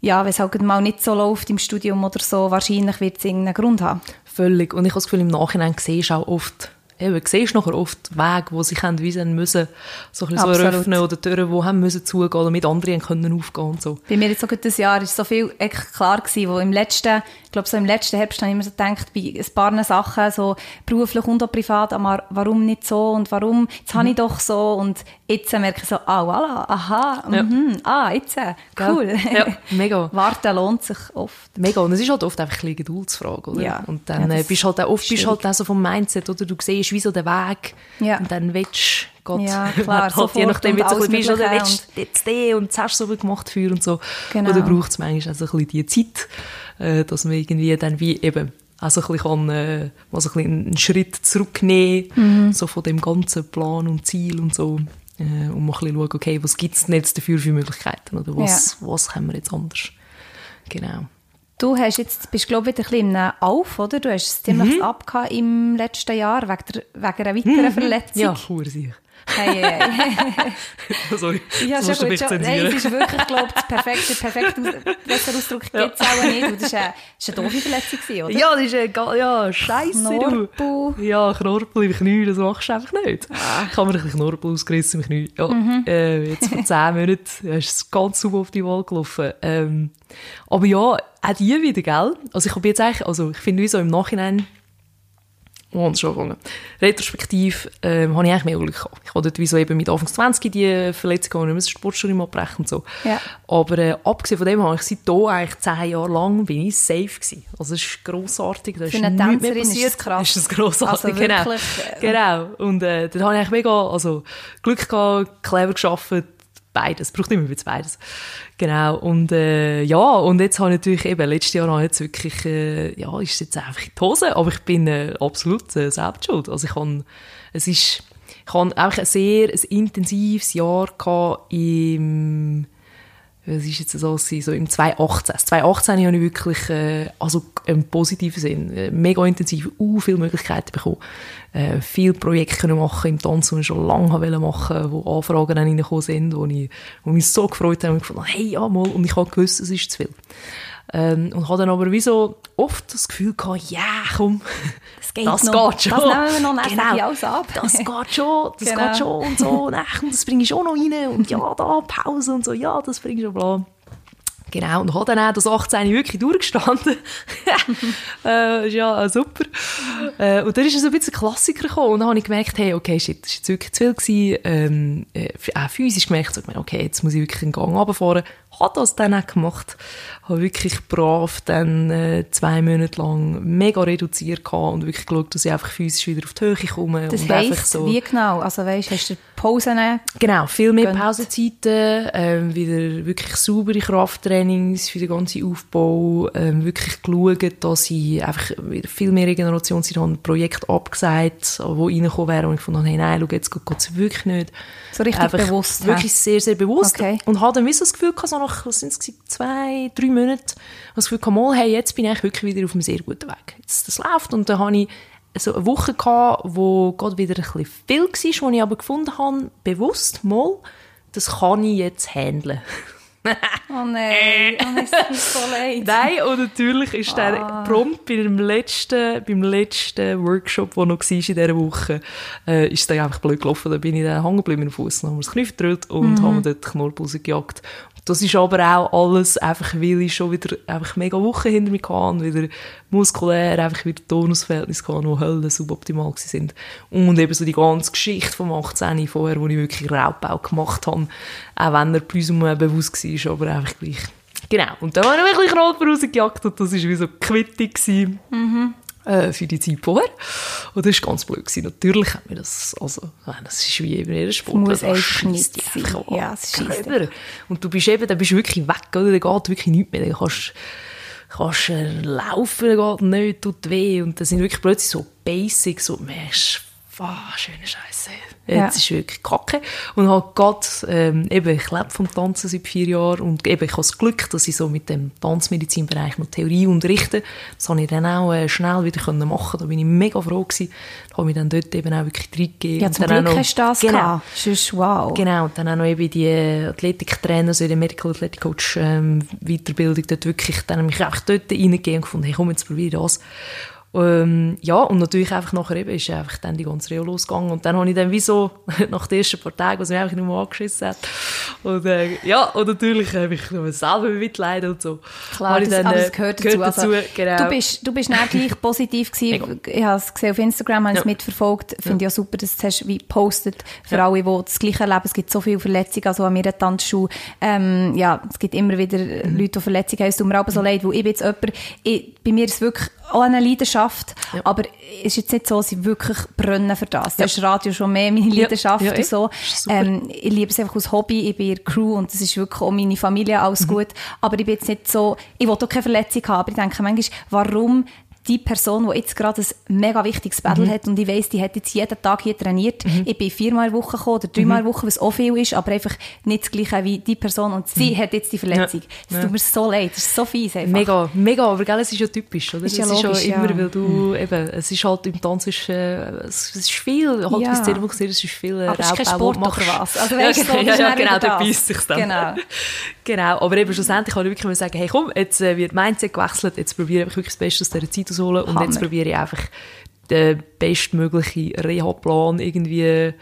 ja, wenn es halt mal nicht so läuft im Studium oder so, wahrscheinlich wird es irgendeinen Grund haben. Völlig. Und ich habe das Gefühl, im Nachhinein siehst du auch oft, eben, siehst nachher oft Wege, wo sich haben, haben müssen, so ein bisschen so eröffnen oder Türen, die haben müssen zugehen oder mit anderen können aufgehen und so. Bei mir jetzt sogar das Jahr ist so viel echt klar gewesen, wo im letzten, ich glaube so im letzten Herbst habe ich immer so gedacht, bei ein paar Sachen, so beruflich und auch privat, aber warum nicht so und warum, jetzt habe ich doch so und jetzt merke ich so, ah, voilà, aha, Ja. mhm, ah, jetzt, äh, cool. Ja, mega. Warten lohnt sich oft. Mega. Und es ist halt oft einfach ein bisschen Geduldsfrage, oder? Ja. Und dann Ja, äh, bist halt auch, oft ist bist halt auch so vom Mindset, oder? Du siehst wie so den Weg Ja. und dann willst Gott, Ja, klar, halt, je nachdem, wie du bist, oder willst du jetzt den und das hast du so gemacht für und so. Genau. Oder braucht es manchmal auch so ein bisschen die Zeit, äh, dass man irgendwie dann wie eben auch so ein bisschen, äh, mal so ein bisschen einen Schritt zurücknehmen, Mhm. so von dem ganzen Plan und Ziel und so. Äh, und mal ein bisschen schauen, okay, was gibt es denn jetzt dafür für Möglichkeiten? Oder was, was können wir jetzt anders? Genau. Du hast jetzt, bist glaube ich wieder ein bisschen Auf, oder? Du hast es ziemlich Mhm. abgehabt im letzten Jahr, wegen, der, wegen einer weiteren Verletzung. Ja, sicher. Hey, hey, hey. Sorry, Ja, das schon musst gut. mich Schon. Nein, es zensieren. ist wirklich, glaube ich, perfekte, perfekte Aus besseren Ausdruck Ja. gibt es auch nicht. Das war eine, das eine doofe Verletzung, oder? Ja, das ist ein, ga- ja, scheisse, Knorpel. du. Ja, Knorpel im Knie, das machst du einfach nicht. Ich habe mir ein Knorpel ausgerissen im Knie. Ja, Mhm. äh, jetzt vor zehn Monaten ist es ganz super auf die Wahl gelaufen. Ähm, aber ja, auch die wieder, gell? Also ich habe jetzt eigentlich, also ich finde wie so im Nachhinein, Und schon angefangen. Retrospektiv ähm, habe ich eigentlich mehr Glück gehabt. Ich habe dort wie so eben mit Anfang 20 die Verletzung nicht mehr das Sportstudium abbrechen und so. Ja. Aber äh, abgesehen von dem habe ich seitdem eigentlich zehn Jahre lang bin ich safe gewesen. Also es ist grossartig. Da Für ist eine Tänzerin ist das krass. Ist das grossartig, Also genau. äh, Genau. Und äh, dort habe ich eigentlich mega also, Glück gehabt, clever gearbeitet, beides. Es braucht immer wieder beides. Genau. Und äh, ja, und jetzt habe ich natürlich eben, letztes Jahr habe ich jetzt wirklich, äh, ja, ist jetzt einfach in die Hose, aber ich bin äh, absolut äh, selbst schuld. Also ich habe, es ist, ich habe einfach ein sehr ein intensives Jahr gehabt im, was ist jetzt so, gewesen? so im 2018. Das 2018 habe ich wirklich, äh, also im positiven Sinn, äh, mega intensiv, uh, viele Möglichkeiten bekommen. Äh, viele Projekte machen im Tanz, die ich schon lange wollte machen, wo Anfragen dann reingekommen sind, wo, ich, wo mich so gefreut haben und gefunden, hey, ja, mal, und ich habe gewusst, es ist zu viel. Ähm, und habe dann aber wie so oft das Gefühl gehabt, ja, komm, Das geht das noch. geht schon. Das nehmen wir noch, dann genau. alles ab. Das geht schon, das Genau. geht schon und so. Ach, und das bringe ich schon noch rein. Und ja, da, Pause und so, ja, das bringe ich schon, bla. Genau, und habe dann auch das 18 wirklich durchgestanden. äh, ist ja äh, super. Äh, und dann ist es ein bisschen Klassiker gekommen. Und dann habe ich gemerkt, hey, okay, shit, das war jetzt wirklich zu viel. Gewesen. Ähm, äh, auch physisch gemerkt, so, okay, jetzt muss ich wirklich einen Gang runterfahren. Habe das dann auch gemacht. Habe wirklich brav dann äh, zwei Monate lang mega reduziert gehabt und wirklich geschaut, dass ich einfach physisch wieder auf die Höhe komme. Das und einfach heisst, so wie genau? Also weißt, hast du Pausen? Genau, viel mehr Gönnt. Pausenzeiten, ähm, wieder wirklich saubere Krafttrainings für den ganzen Aufbau, ähm, wirklich geschaut, dass ich einfach wieder viel mehr Regenerationszeit habe, ein Projekt abgesagt, wo reingekommen wäre und ich habe, hey, nein, schau, jetzt geht es wirklich nicht. So richtig Einfach bewusst? Wirklich sehr, sehr bewusst. Okay. Und habe dann so das Gefühl gehabt, so nach, was sind es, zwei, drei Monaten, das Gefühl mal, hey, jetzt bin ich wirklich wieder auf einem sehr guten Weg. Jetzt, das läuft und dann habe ich so eine Woche gehabt, wo gerade wieder ein bisschen viel war, wo ich aber gefunden habe, bewusst mal, das kann ich jetzt handeln. Oh nein, oh es tut mir so leid. Nein, und natürlich ist Ah. dann prompt bei dem letzten, beim letzten Workshop, der noch war in dieser Woche, äh, ist dann einfach blöd gelaufen. Da bin ich dann hängen geblieben im Fuß, dann haben wir das Knie verdrüllt und Mhm. haben dort die Knorpel rausgejagt. Das ist aber auch alles einfach, weil ich schon wieder einfach mega Wochen hinter mir und wieder muskulär einfach wieder Tonusverhältnisse hatte, die Hölle suboptimal sind. Und eben so die ganze Geschichte vom 18 vorher, wo ich wirklich Raubbau gemacht habe, auch wenn er ou moins bewusst war, aber einfach gleich. Genau. Und dann habe ich wirklich Knorpel rausgejagt und das war wie so Quittung gewesen, äh, für die Zeit vorher. Und das war ganz blöd. Gewesen. Natürlich hat mir das, also, das ist wie in jeder Sport. muss einfach an. Ja, es Körper. Und du bist eben, dann bist du wirklich weg, oder? Dann geht wirklich nichts mehr. Dann kannst, kannst äh, laufen, dann geht nicht, tut weh. Und das sind wirklich plötzlich so Basics, so, merkst, ah, schöne Scheiße. Ja. Jetzt ist wirklich kacke. Und halt gerade, ähm, eben, ich lebe vom Tanzen seit vier Jahren und eben, ich habe das Glück, dass ich so mit dem Tanzmedizinbereich noch Theorie unterrichte. Das habe ich dann auch äh, schnell wieder können machen. Da bin ich mega froh gewesen. Da habe ich dann dort eben auch wirklich reingegeben. Ja, zum auch Glück noch- hast du das genau. gehabt. Sonst, wow. Genau, und dann auch noch eben die Athletiktrainer, so in der Medical Athletic Coach ähm, Weiterbildung, dort wirklich, dann habe ich einfach dort reingegeben und gefunden, hey, komm, jetzt probiere ich das. Ähm, ja, und natürlich einfach nachher eben ist einfach dann die ganze Reo losgegangen und dann habe ich dann wie so, nach den ersten paar Tagen, was mich einfach nicht mehr angeschissen hat, und äh, ja, und natürlich habe ich noch selber mitleiden und so. Klar, das, dann, aber äh, das gehört dazu. Also, genau. Du bist, du bist nicht gleich positiv gewesen. Ich habe es gesehen auf Instagram, habe es Ja. mitverfolgt. Finde ich auch super, dass du es hast wie gepostet für Ja. alle, die das Gleiche erleben. Es gibt so viele Verletzungen, also an mir eine Tanzschule. Ähm, ja, es gibt immer wieder Mhm. Leute, die Verletzungen haben. Es tut mir aber so leid, weil ich bin jetzt jemand, ich, bei mir ist es wirklich auch eine Leidenschaft, Ja. aber es ist jetzt nicht so, dass ich wirklich brenne für das. Das ist Radio schon mehr meine Ja. Leidenschaft Ja, und so. Ähm, ich liebe es einfach als Hobby, ich bin in der Crew und das ist wirklich auch meine Familie, alles Mhm. gut. Aber ich bin jetzt nicht so, ich will auch keine Verletzung haben, aber ich denke manchmal, warum die Person, die jetzt gerade ein mega wichtiges Battle Mhm. hat und ich weiss, die hat jetzt jeden Tag hier trainiert, ich bin viermal in Woche gekommen oder dreimal Mhm. Woche, was auch viel ist, aber einfach nicht das Gleiche wie die Person und sie hat jetzt die Verletzung. Mhm. Ja. Es Ja. tut mir so leid, das ist so fies einfach. Mega, mega, aber gell, es ist ja typisch, oder? Ist ja es ist logisch, ja immer, weil du, eben, es ist halt im Tanz, ist, äh, es, ist viel, halt Ja. Szene, wo gesehen, es ist viel äh, Aber es ist kein Sport oder was? Also weißt du, so, ja, das ja, genau, da das. beißt sich's dann. Genau. genau, aber eben schlussendlich kann ich wirklich mal sagen, hey komm, jetzt äh, wird Mindset gewechselt, jetzt probiere ich wirklich das Beste aus dieser Zeit zu holen und Hammer. jetzt probiere ich einfach den bestmöglichen Reha-Plan irgendwie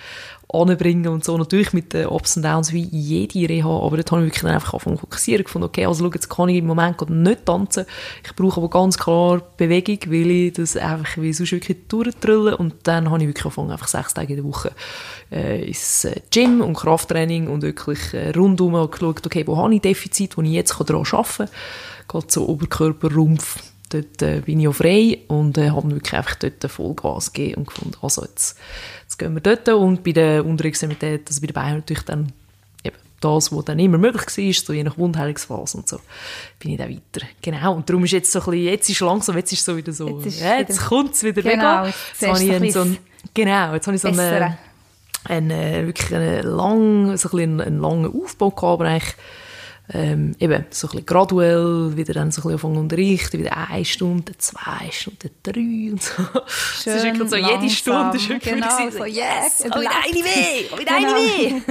anbringen und so. Natürlich mit den Ups und Downs wie jede Reha, aber dort habe ich wirklich dann einfach angefangen zu fokussieren. gefunden, okay, also schau, jetzt kann ich im Moment gerade nicht tanzen. Ich brauche aber ganz klar Bewegung, weil ich das einfach wie sonst wirklich durchtrille und dann habe ich wirklich angefangen, einfach sechs Tage in der Woche äh, ins äh, Gym und Krafttraining und wirklich äh, rundum geschaut, okay, wo habe ich Defizit, wo ich jetzt daran arbeiten kann. Gerade so Oberkörper, Rumpf, dort äh, bin ich auch frei und äh, habe wirklich einfach dort Vollgas gegeben und gefunden, also jetzt, jetzt gehen wir dort und bei der Unterextremität, also bei den Beinen natürlich dann eben das, was dann immer möglich war, so je nach Wundheilungsphase und so, bin ich dann weiter. Genau, und darum ist jetzt so ein bisschen, jetzt ist langsam, jetzt ist so wieder so, Jetzt ja, jetzt kommt es wieder Genau, mega. jetzt Jetzt habe ich ein so einen, bisschen genau, jetzt habe ich so einen, einen, äh, wirklich einen langen, so ein einen langen Aufbau gehabt, aber eigentlich ähm, eben so ein bisschen graduell wieder dann so ein bisschen unterrichten, wieder eine Stunde, zwei Stunden, drei und so. das ist wirklich so, jede langsam. Stunde ist wirklich Genau, so, yes, es wieder eine weh, wieder eine weh.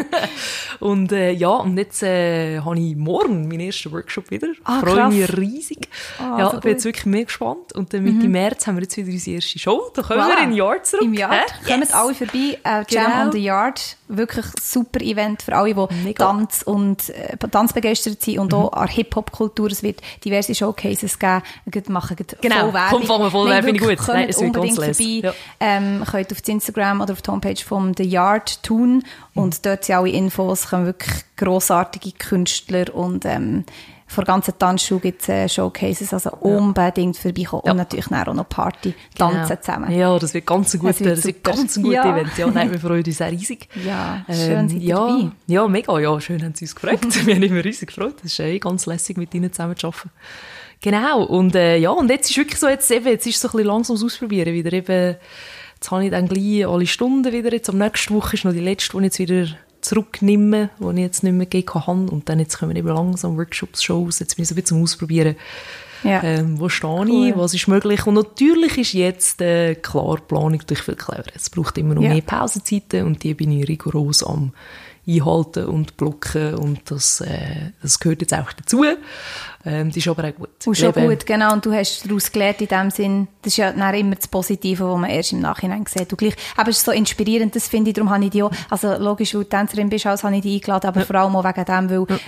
und äh, ja, und jetzt äh, habe ich morgen meinen ersten Workshop wieder. Ah, Freue krass. mich riesig. Ah, ja, so bin jetzt wirklich mega gespannt. Und dann Mitte März haben wir jetzt wieder unsere erste Show. Da kommen wir Voilà. in Jahr zurück. Im Yard. hä? Kommt Yes. alle vorbei. Äh, Jam Genau. on the Yard. Wirklich super Event für alle, die Mega. Tanz und äh, Tanz begeistert sind und auch an Hip-Hop-Kultur. Es wird diverse Showcases geben. Wir machen gleich Genau. voll Werbung. Komm, fangen wir voll Werbung, wirklich, gut. Nein, kommt es wird unbedingt vorbei. Ja. Ähm, könnt auf Instagram oder auf die Homepage vom The Yard tun. Und dort sind alle Infos, kommen wirklich grossartige Künstler und ähm, vor ganzen Tanzschule gibt es äh, Showcases, also unbedingt vorbeikommen. Ja. Und natürlich auch noch Party, tanzen Genau. zusammen. Ja, das wird ganz ein Das wird das wird ganz ein guter Ja. Event. Ja, nein, wir freuen uns sehr riesig. Ja, schön seid ihr ja, dabei. ja, mega, ja, schön haben sie uns gefragt. wir haben immer riesig gefreut. Es ist eh ganz lässig, mit ihnen zusammen zu arbeiten. Genau, und äh, ja, und jetzt ist wirklich so, jetzt eben, jetzt ist so ein bisschen langsam Ausprobieren wieder eben, jetzt habe ich dann gleich alle Stunden wieder, jetzt am nächsten Woche ist noch die letzte, die ich jetzt wieder zurücknehme, die ich jetzt nicht mehr gegeben habe und dann jetzt kommen eben langsam Workshops, Shows, jetzt bin ich so ein bisschen zum Ausprobieren. Ja. Ähm, wo stehe Cool. ich, was ist möglich. Und natürlich ist jetzt äh, klar, Planung durch viel cleverer. Es braucht immer noch Ja. mehr Pausenzeiten und die bin ich rigoros am einhalten und blocken und das, äh, das gehört jetzt auch dazu. Ähm, das ist aber auch gut. Und schon Leben- gut, genau. Und du hast daraus gelernt in dem Sinn, das ist ja dann immer das Positive, was man erst im Nachhinein sieht. Du gleich, aber es ist so inspirierend, das finde ich, darum habe ich dich auch, also logisch, weil du Tänzerin bist, also habe ich dich eingeladen, aber vor allem auch wegen dem, weil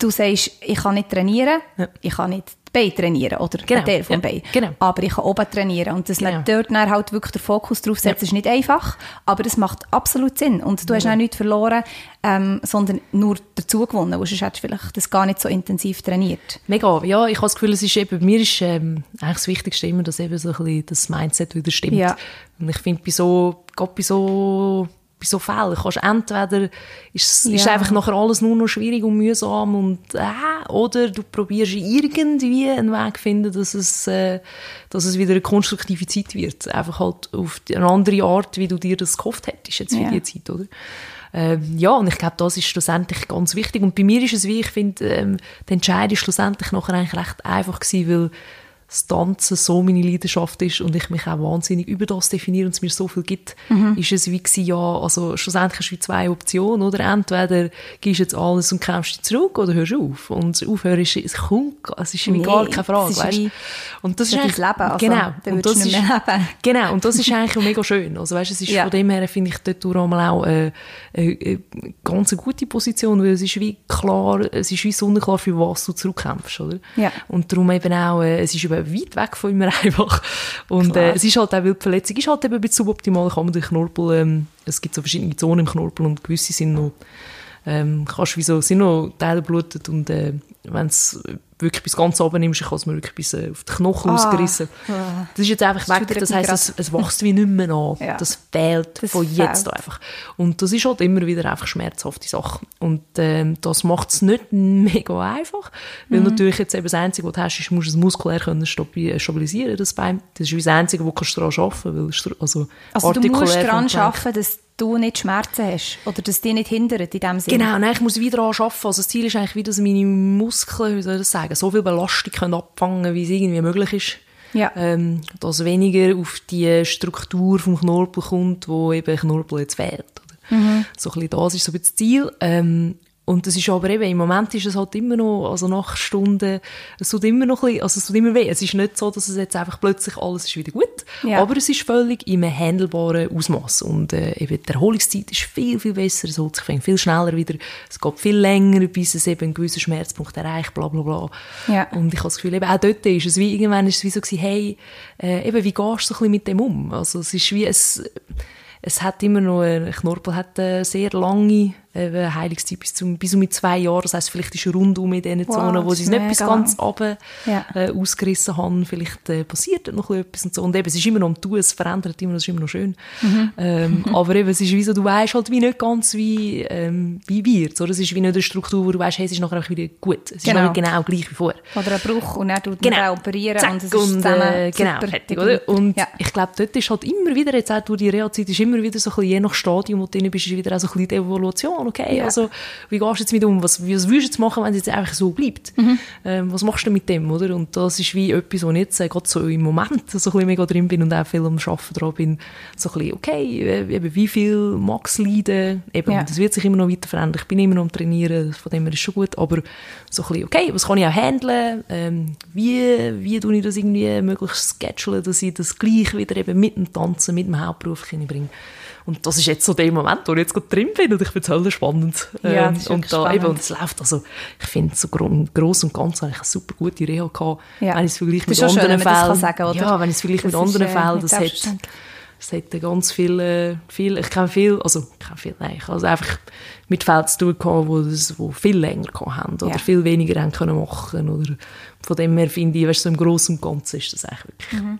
du sagst, ich kann nicht trainieren, Ja. ich kann nicht die Beine trainieren, oder Genau, Teil vom ja, Bein. genau. Aber ich kann oben trainieren. Und dass Genau. dort dann halt wirklich den Fokus drauf setzt, ist nicht einfach, aber es macht absolut Sinn. Und du hast auch nichts verloren, ähm, sondern nur dazu gewonnen, weil sonst hättest du vielleicht das gar nicht so intensiv trainiert. Mega, ja, ich habe das Gefühl, es ist eben, mir ist ähm, eigentlich das Wichtigste immer, dass eben so ein bisschen das Mindset wieder stimmt. Ja. Und ich finde, bei so, gerade bei so, bei so Fällen kannst entweder, ist, ist Ja. einfach nachher alles nur noch schwierig und mühsam und, äh, oder du probierst irgendwie einen Weg zu finden, dass es, äh, dass es wieder eine konstruktive Zeit wird. Einfach halt auf eine andere Art, wie du dir das gehofft hättest jetzt für Ja. die Zeit, oder? Ähm, ja, und ich glaube, das ist schlussendlich ganz wichtig. Und bei mir ist es wie, ich finde, ähm, der Entscheid ist schlussendlich nachher eigentlich recht einfach gewesen, weil das Tanzen so meine Leidenschaft ist und ich mich auch wahnsinnig über das definiere und es mir so viel gibt, ist es wie gewesen, ja, also schlussendlich hast du zwei Optionen, oder? Entweder gibst du jetzt alles und kämpfst dich zurück oder hörst auf. Und aufhören ist, es kommt, es ist Nee, gar keine Frage, weißt wie- Und das das ist eigentlich- dein Leben, also, genau. Und das ist-. Genau, und das ist eigentlich auch mega schön. Also weißt, es ist Ja. von dem her, finde ich, dort durch einmal auch äh, eine, eine ganz gute Position, weil es ist wie klar, es ist wie sonnenklar, für was du zurückkämpfst, oder? Ja. Und darum eben auch, äh, es ist eben weit weg von immer einfach. Und äh, es ist halt auch, weil die Verletzung ist halt eben ein bisschen suboptimal, kann man den Knorpel, ähm, es gibt so verschiedene Zonen im Knorpel und gewisse sind noch, ähm, kannst wie so, sind noch Teile blutet und äh, wenn es wirklich bis ganz oben nimmst, kann es mir wirklich bis äh, auf die Knochen Ah. ausgerissen. Ah. Das ist jetzt einfach Das weg, das heisst, es, es wächst wie nicht mehr an. Ja. Das fehlt Das von jetzt fehlt. einfach. Und das ist halt immer wieder einfach schmerzhafte Sache. Und ähm, das macht es nicht mega einfach, weil Mhm. natürlich jetzt eben das Einzige, was du hast, ist, du musst es muskulär können stabi- stabilisieren, das Bein. Das ist das Einzige, wo kannst du daran arbeiten weil es stru- also, Also du musst daran arbeiten, dass du nicht Schmerzen hast oder dass die nicht hindert in dem Sinne. Genau, nein, ich muss wieder daran arbeiten. Also das Ziel ist eigentlich wieder, dass meine Muskeln, wie soll ich das sagen, so viel Belastung können abfangen wie es irgendwie möglich ist. Ja. Ähm, dass weniger auf die Struktur vom Knorpel kommt, wo eben Knorpel jetzt fehlt. Mhm. So ein bisschen das ist so ein bisschen das Ziel. Ähm, und das ist aber eben, im Moment ist es halt immer noch, also nach Stunden, es tut immer noch ein bisschen, also es tut immer weh. Es ist nicht so, dass es jetzt einfach plötzlich alles ist wieder gut. Ja. Aber es ist völlig in einem handelbaren Ausmaß Und äh, eben die Erholungszeit ist viel, viel besser. Es holt sich viel schneller wieder. Es geht viel länger, bis es eben einen gewissen Schmerzpunkt erreicht, bla, bla, bla. Ja. Und ich habe das Gefühl, eben auch dort ist es wie, irgendwann ist es wie so gewesen, hey, äh, eben, wie gehst du so ein bisschen mit dem um? Also es ist wie, es, es hat immer noch, ein Knorpel hat eine sehr lange eben, Heilungszeit bis, zum, bis um zwei Jahre. Das heisst, vielleicht ist rundum in diesen Wow, Zonen, wo sie ist es nicht bis ganz runter Ja. äh, ausgerissen haben. Vielleicht äh, passiert noch etwas und so. Und eben, es ist immer noch am Tun, es verändert immer, das ist immer noch schön. Mhm. Ähm, aber eben, es ist wie so, du weißt halt wie nicht ganz, wie, ähm, wie wird's, oder? Es ist wie nicht eine Struktur, wo du weißt, hey, es ist nachher auch wieder gut. Es ist Genau. nicht genau gleich wie vorher. Oder ein Bruch und dann tut Genau. man auch operieren Zack, und es ist und, äh, genau, super fertig, oder? Und Ja. ich glaube, dort ist halt immer wieder, jetzt auch durch die Reha-Zeit, ist immer wieder so ein bisschen, je nach Stadium, wo du drin bist, ist wieder auch so ein bisschen die Evaluation, okay, Ja. also, wie gehst du jetzt mit um, was, was würdest du jetzt machen, wenn es jetzt einfach so bleibt? Mhm. Ähm, was machst du mit dem, oder? Und das ist wie etwas, wo ich jetzt äh, gerade so im Moment so ein bisschen mega drin bin und auch viel am Arbeiten dran bin, so ein bisschen, okay, äh, eben, wie viel mag's leiden? Eben, Ja. das wird sich immer noch weiter verändern. Ich bin immer noch am Trainieren, von dem her ist schon gut, aber so ein bisschen, okay, was kann ich auch handeln? Ähm, wie, wie tue ich das irgendwie möglichst schedulen, dass ich das gleich wieder eben mit dem Tanzen, mit dem Hauptberuf bringe? Und das ist jetzt so der Moment, wo ich jetzt gerade drin bin und ich finde es höllisch spannend. Ja, Ähm, das ist und da spannend. eben, und es läuft, also ich finde so gro im Großen und Ganzen eigentlich eine super gute Reha gehabt, Ja. wenn ich es Das mit schön, anderen Fällen. kann sagen? Ja, wenn ich es vergleiche mit Das anderen äh, Fällen, das hat, es hat ganz viel, äh, viel, ich kenne viel, also ich kenne viel, nein, ich habe also einfach mit Fällen zu tun gehabt, wo, das, wo viel länger haben oder Ja. viel weniger haben können machen oder von dem her finde ich, weißt, so im Großen und Ganzen ist das eigentlich wirklich, Mhm.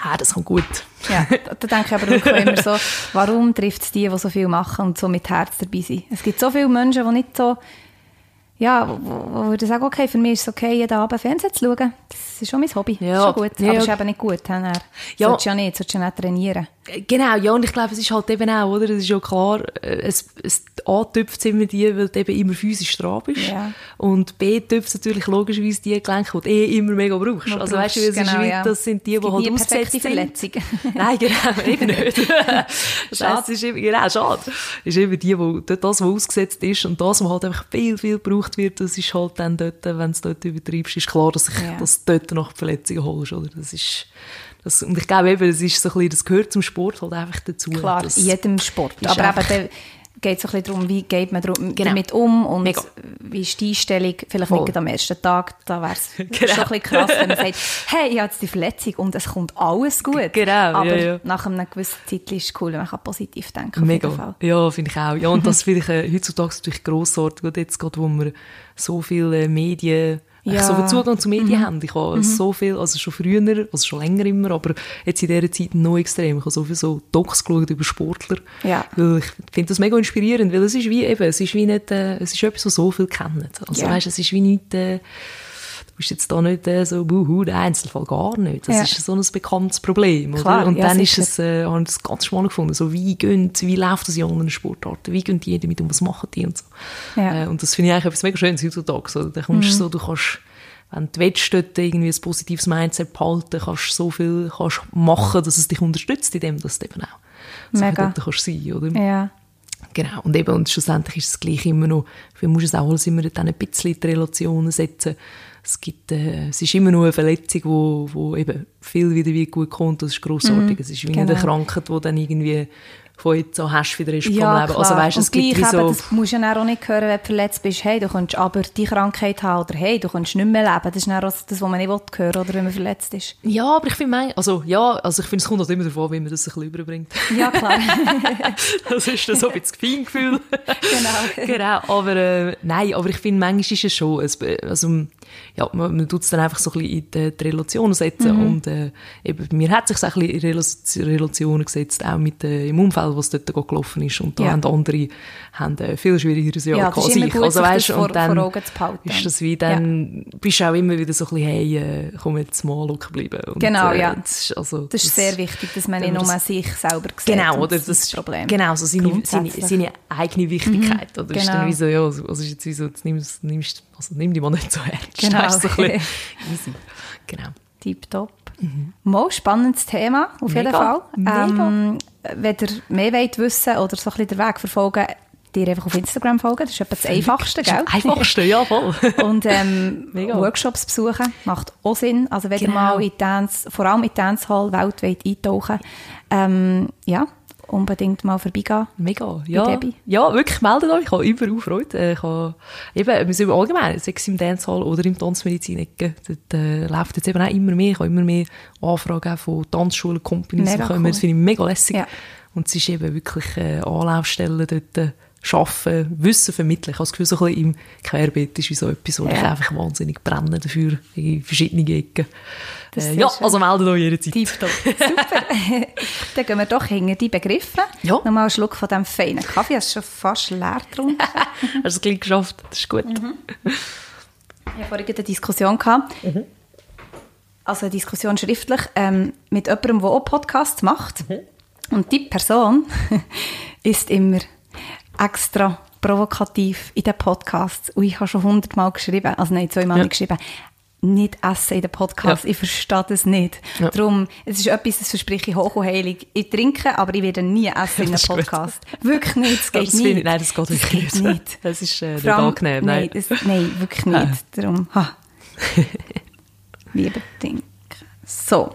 Ah, das kommt gut. Ja, da, denke ich aber wirklich immer so, warum trifft es die, die so viel machen und so mit Herz dabei sind? Es gibt so viele Menschen, die nicht so, ja, wo, würde sagen, okay, für mich ist es okay, jeden Abend Fernsehen zu schauen. Das ist schon mein Hobby. Ja, ist schon gut. ja, Aber es ist eben nicht gut. Ja. Ja. Solltest du ja nicht, solltest du ja nicht trainieren. Genau, ja, und ich glaube, es ist halt eben auch, oder? Es ist ja klar, äh, es, es A tüpft immer die, weil du eben immer physisch dran bist. Ja. Und B tüpft natürlich logischerweise die Gelenke, die du eh immer mega brauchst. Wo also weißt du, brauchst, es ist genau, wie, ja. das sind die, die halt ausgesetzt sind. Verletzungen. Nein, genau, eben nicht. Schade. ist eben, genau, schade. Ist eben die, wo, das, was ausgesetzt ist und das, was halt einfach viel, viel gebraucht wird, das ist halt dann dort, wenn du es dort übertreibst, ist klar, dass, ich, Ja. dass du dort noch Verletzungen holst, oder? Das ist, das, und ich glaube eben, das ist so ein bisschen, das gehört zum Sport halt einfach dazu. Klar, das, in jedem Sport. Aber einfach- eben, da geht es so ein bisschen darum, wie geht man Genau. damit um und Mega. wie ist die Einstellung, vielleicht Voll. nicht am ersten Tag, da wäre es Genau. schon ein bisschen krass, wenn man sagt, hey, ich habe jetzt die Verletzung und es kommt alles gut. Genau, Aber ja, ja. nach einem gewissen Zeit ist es cool, man kann positiv denken. Mega. Ja, finde ich auch. Ja, und das finde ich äh, heutzutage natürlich grossartig, jetzt gerade, wo wir so viele Medien, Ja. Mhm. so viel Zugang zu Medien haben. Ich habe so viel, also schon früher, also schon länger immer, aber jetzt in dieser Zeit noch extrem. Ich habe so viel so Docs geschaut über Sportler. Ja. Weil ich finde das mega inspirierend, weil es ist wie eben, es ist wie nicht, äh, es ist etwas, was so viel kennen. Also Ja. weißt, es ist wie nicht, äh, bist jetzt da nicht äh, so, buhu, der Einzelfall gar nicht. Das Ja. ist so ein bekanntes Problem, oder? Klar, Und ja, dann sicher. ist es, äh, habe ich das ganz spannend gefunden. So, wie gehen, wie läuft das in anderen Sportarten? Wie gehen die damit um? Was machen die und so? Ja. Mhm. Äh, und das finde ich eigentlich etwas mega Schönes heutzutage. So, da kommst du so, du kannst, wenn du willst, dort irgendwie ein positives Mindset behalten, kannst du so viel kannst machen, dass es dich unterstützt, in dem, dass du eben auch so Mega. dort kannst sein, oder? Ja. Genau. Und eben, und schlussendlich ist es gleich immer noch, für musst es auch alles immer dann ein bisschen in die Relationen setzen. Es gibt, äh, es ist immer noch eine Verletzung, wo, wo eben viel wieder wie gut kommt, das ist grossartig. es ist wie nicht eine genau. Krankheit, die dann irgendwie von jetzt an hast für den Rest vom Ja, Leben. klar. Also weißt, es gibt gleich wie eben, so... das musst du ja auch nicht hören, wenn du verletzt bist. Hey, du könntest aber die Krankheit haben oder hey, du könntest nicht mehr leben. Das ist dann auch das, was man nicht will hören oder wenn man verletzt ist. Ja, aber ich finde, also, ja, also ich finde, es kommt halt immer davon, wie man das ein bisschen überbringt. Ja, klar. Das ist dann so ein bisschen Feingefühl. genau. genau, aber äh, nein, aber ich finde, manchmal ist es schon, also, ja, man, man tut es dann einfach so ein bisschen in die, die Relationen setzen Mhm. und äh, eben, mir hat sich auch ein bisschen in Rela- Relationen gesetzt, auch mit äh, im Umfeld, was dort gelaufen ist und da Ja. haben andere haben, äh, viel schwierigeres Jahr Ja, gehabt ist als ich. also, weißt, das und vor- dann vor ist das wie, dann bist du auch immer wieder so ein bisschen, hey, äh, komm jetzt mal locker bleiben. Und, Genau, äh, ja. Das ist, also, Das ist sehr wichtig, dass man nicht nur das- sich selber sieht. Genau, oder? das ist das Problem. Genau, so seine, seine, seine eigene Wichtigkeit. Oder ist genau. dann wie so, ja, also ist jetzt wie so, jetzt nimmst, nimmst, also nimm die mal nicht so ernst. Genau. Weisst du, so ein bisschen easy. Genau. Tipptopp. Mal spannendes Thema, auf jeden Fall. Mega. Ähm, wenn ihr mehr wollt wissen oder so ein bisschen den Weg verfolgen, dir einfach auf Instagram folgen. Das ist etwa das Einfachste, Das ist gell? das Einfachste, ja, voll. Und ähm, Mega. Workshops besuchen macht auch Sinn. Also wenn ihr Genau. mal in Dance, vor allem in Dancehall weltweit eintauchen, ähm, ja, unbedingt mal vorbeigehen. Mega, ja. Ja, wirklich, meldet euch. Ich habe überall Freude. Äh, Ich habe, eben, wir sind allgemein, sei es im Dancehall oder im Tanzmedizin-Ecke, dort äh, läuft jetzt eben auch immer mehr. Ich habe immer mehr Anfragen von Tanzschulen, Companies bekommen. cool. Das finde ich mega lässig. Ja. Und es ist eben wirklich äh, Anlaufstellen dort, arbeiten, Wissen vermitteln. Ich habe das Gefühl, so ein bisschen im Querbeet ist wie so etwas, wo Ja. ich einfach wahnsinnig brenne dafür, in verschiedene Ecken. Äh, ja, schön. also meldet euch jederzeit. Tipptopp. Super. Dann gehen wir doch hinter die Begriffe. Ja. Nochmal einen Schluck von diesem feinen Kaffee. Es ist schon fast leer drum. Hast du es gleich geschafft? Das ist gut. Mhm. Ich hatte vorhin eine Diskussion. Gehabt. Also eine Diskussion schriftlich ähm, mit jemandem, der auch Podcasts macht. Und die Person ist immer extra provokativ in den Podcasts. Und ich habe schon hundertmal geschrieben, also nein, zweimal Ja. nicht geschrieben, nicht essen in den Podcasts. Ja. Ich verstehe das nicht. Ja. Darum, es ist etwas, das verspreche ich hoch und heilig. Ich trinke, aber ich werde nie essen in einem Das gut. Podcast. Wirklich nicht, es geht das nicht. ich- nein, das geht wirklich geht nicht. nicht. Das ist äh, nicht angenehm. Nein, Nein. das, nein wirklich nicht. Ah. Darum, ha. Lieber trinken. So.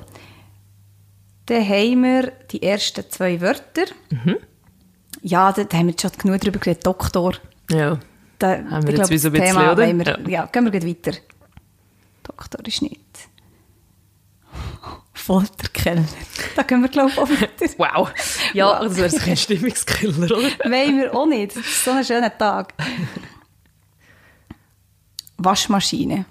Dann haben wir die ersten zwei Wörter. Mhm. Ja, da, da haben wir schon genug drüber geredet. Doktor. Ja. Da, Haben wir ich jetzt glaub, so ein bisschen, Thema oder? Wir, Ja. ja. gehen wir gleich weiter. Doktor ist nicht. Folterkeller. Da gehen wir, glaube ich, auch weiter. Wow. Ja, das wäre ein Stimmungskiller, oder? Wollen wir auch nicht. Das ist so ein schöner Tag. Waschmaschine.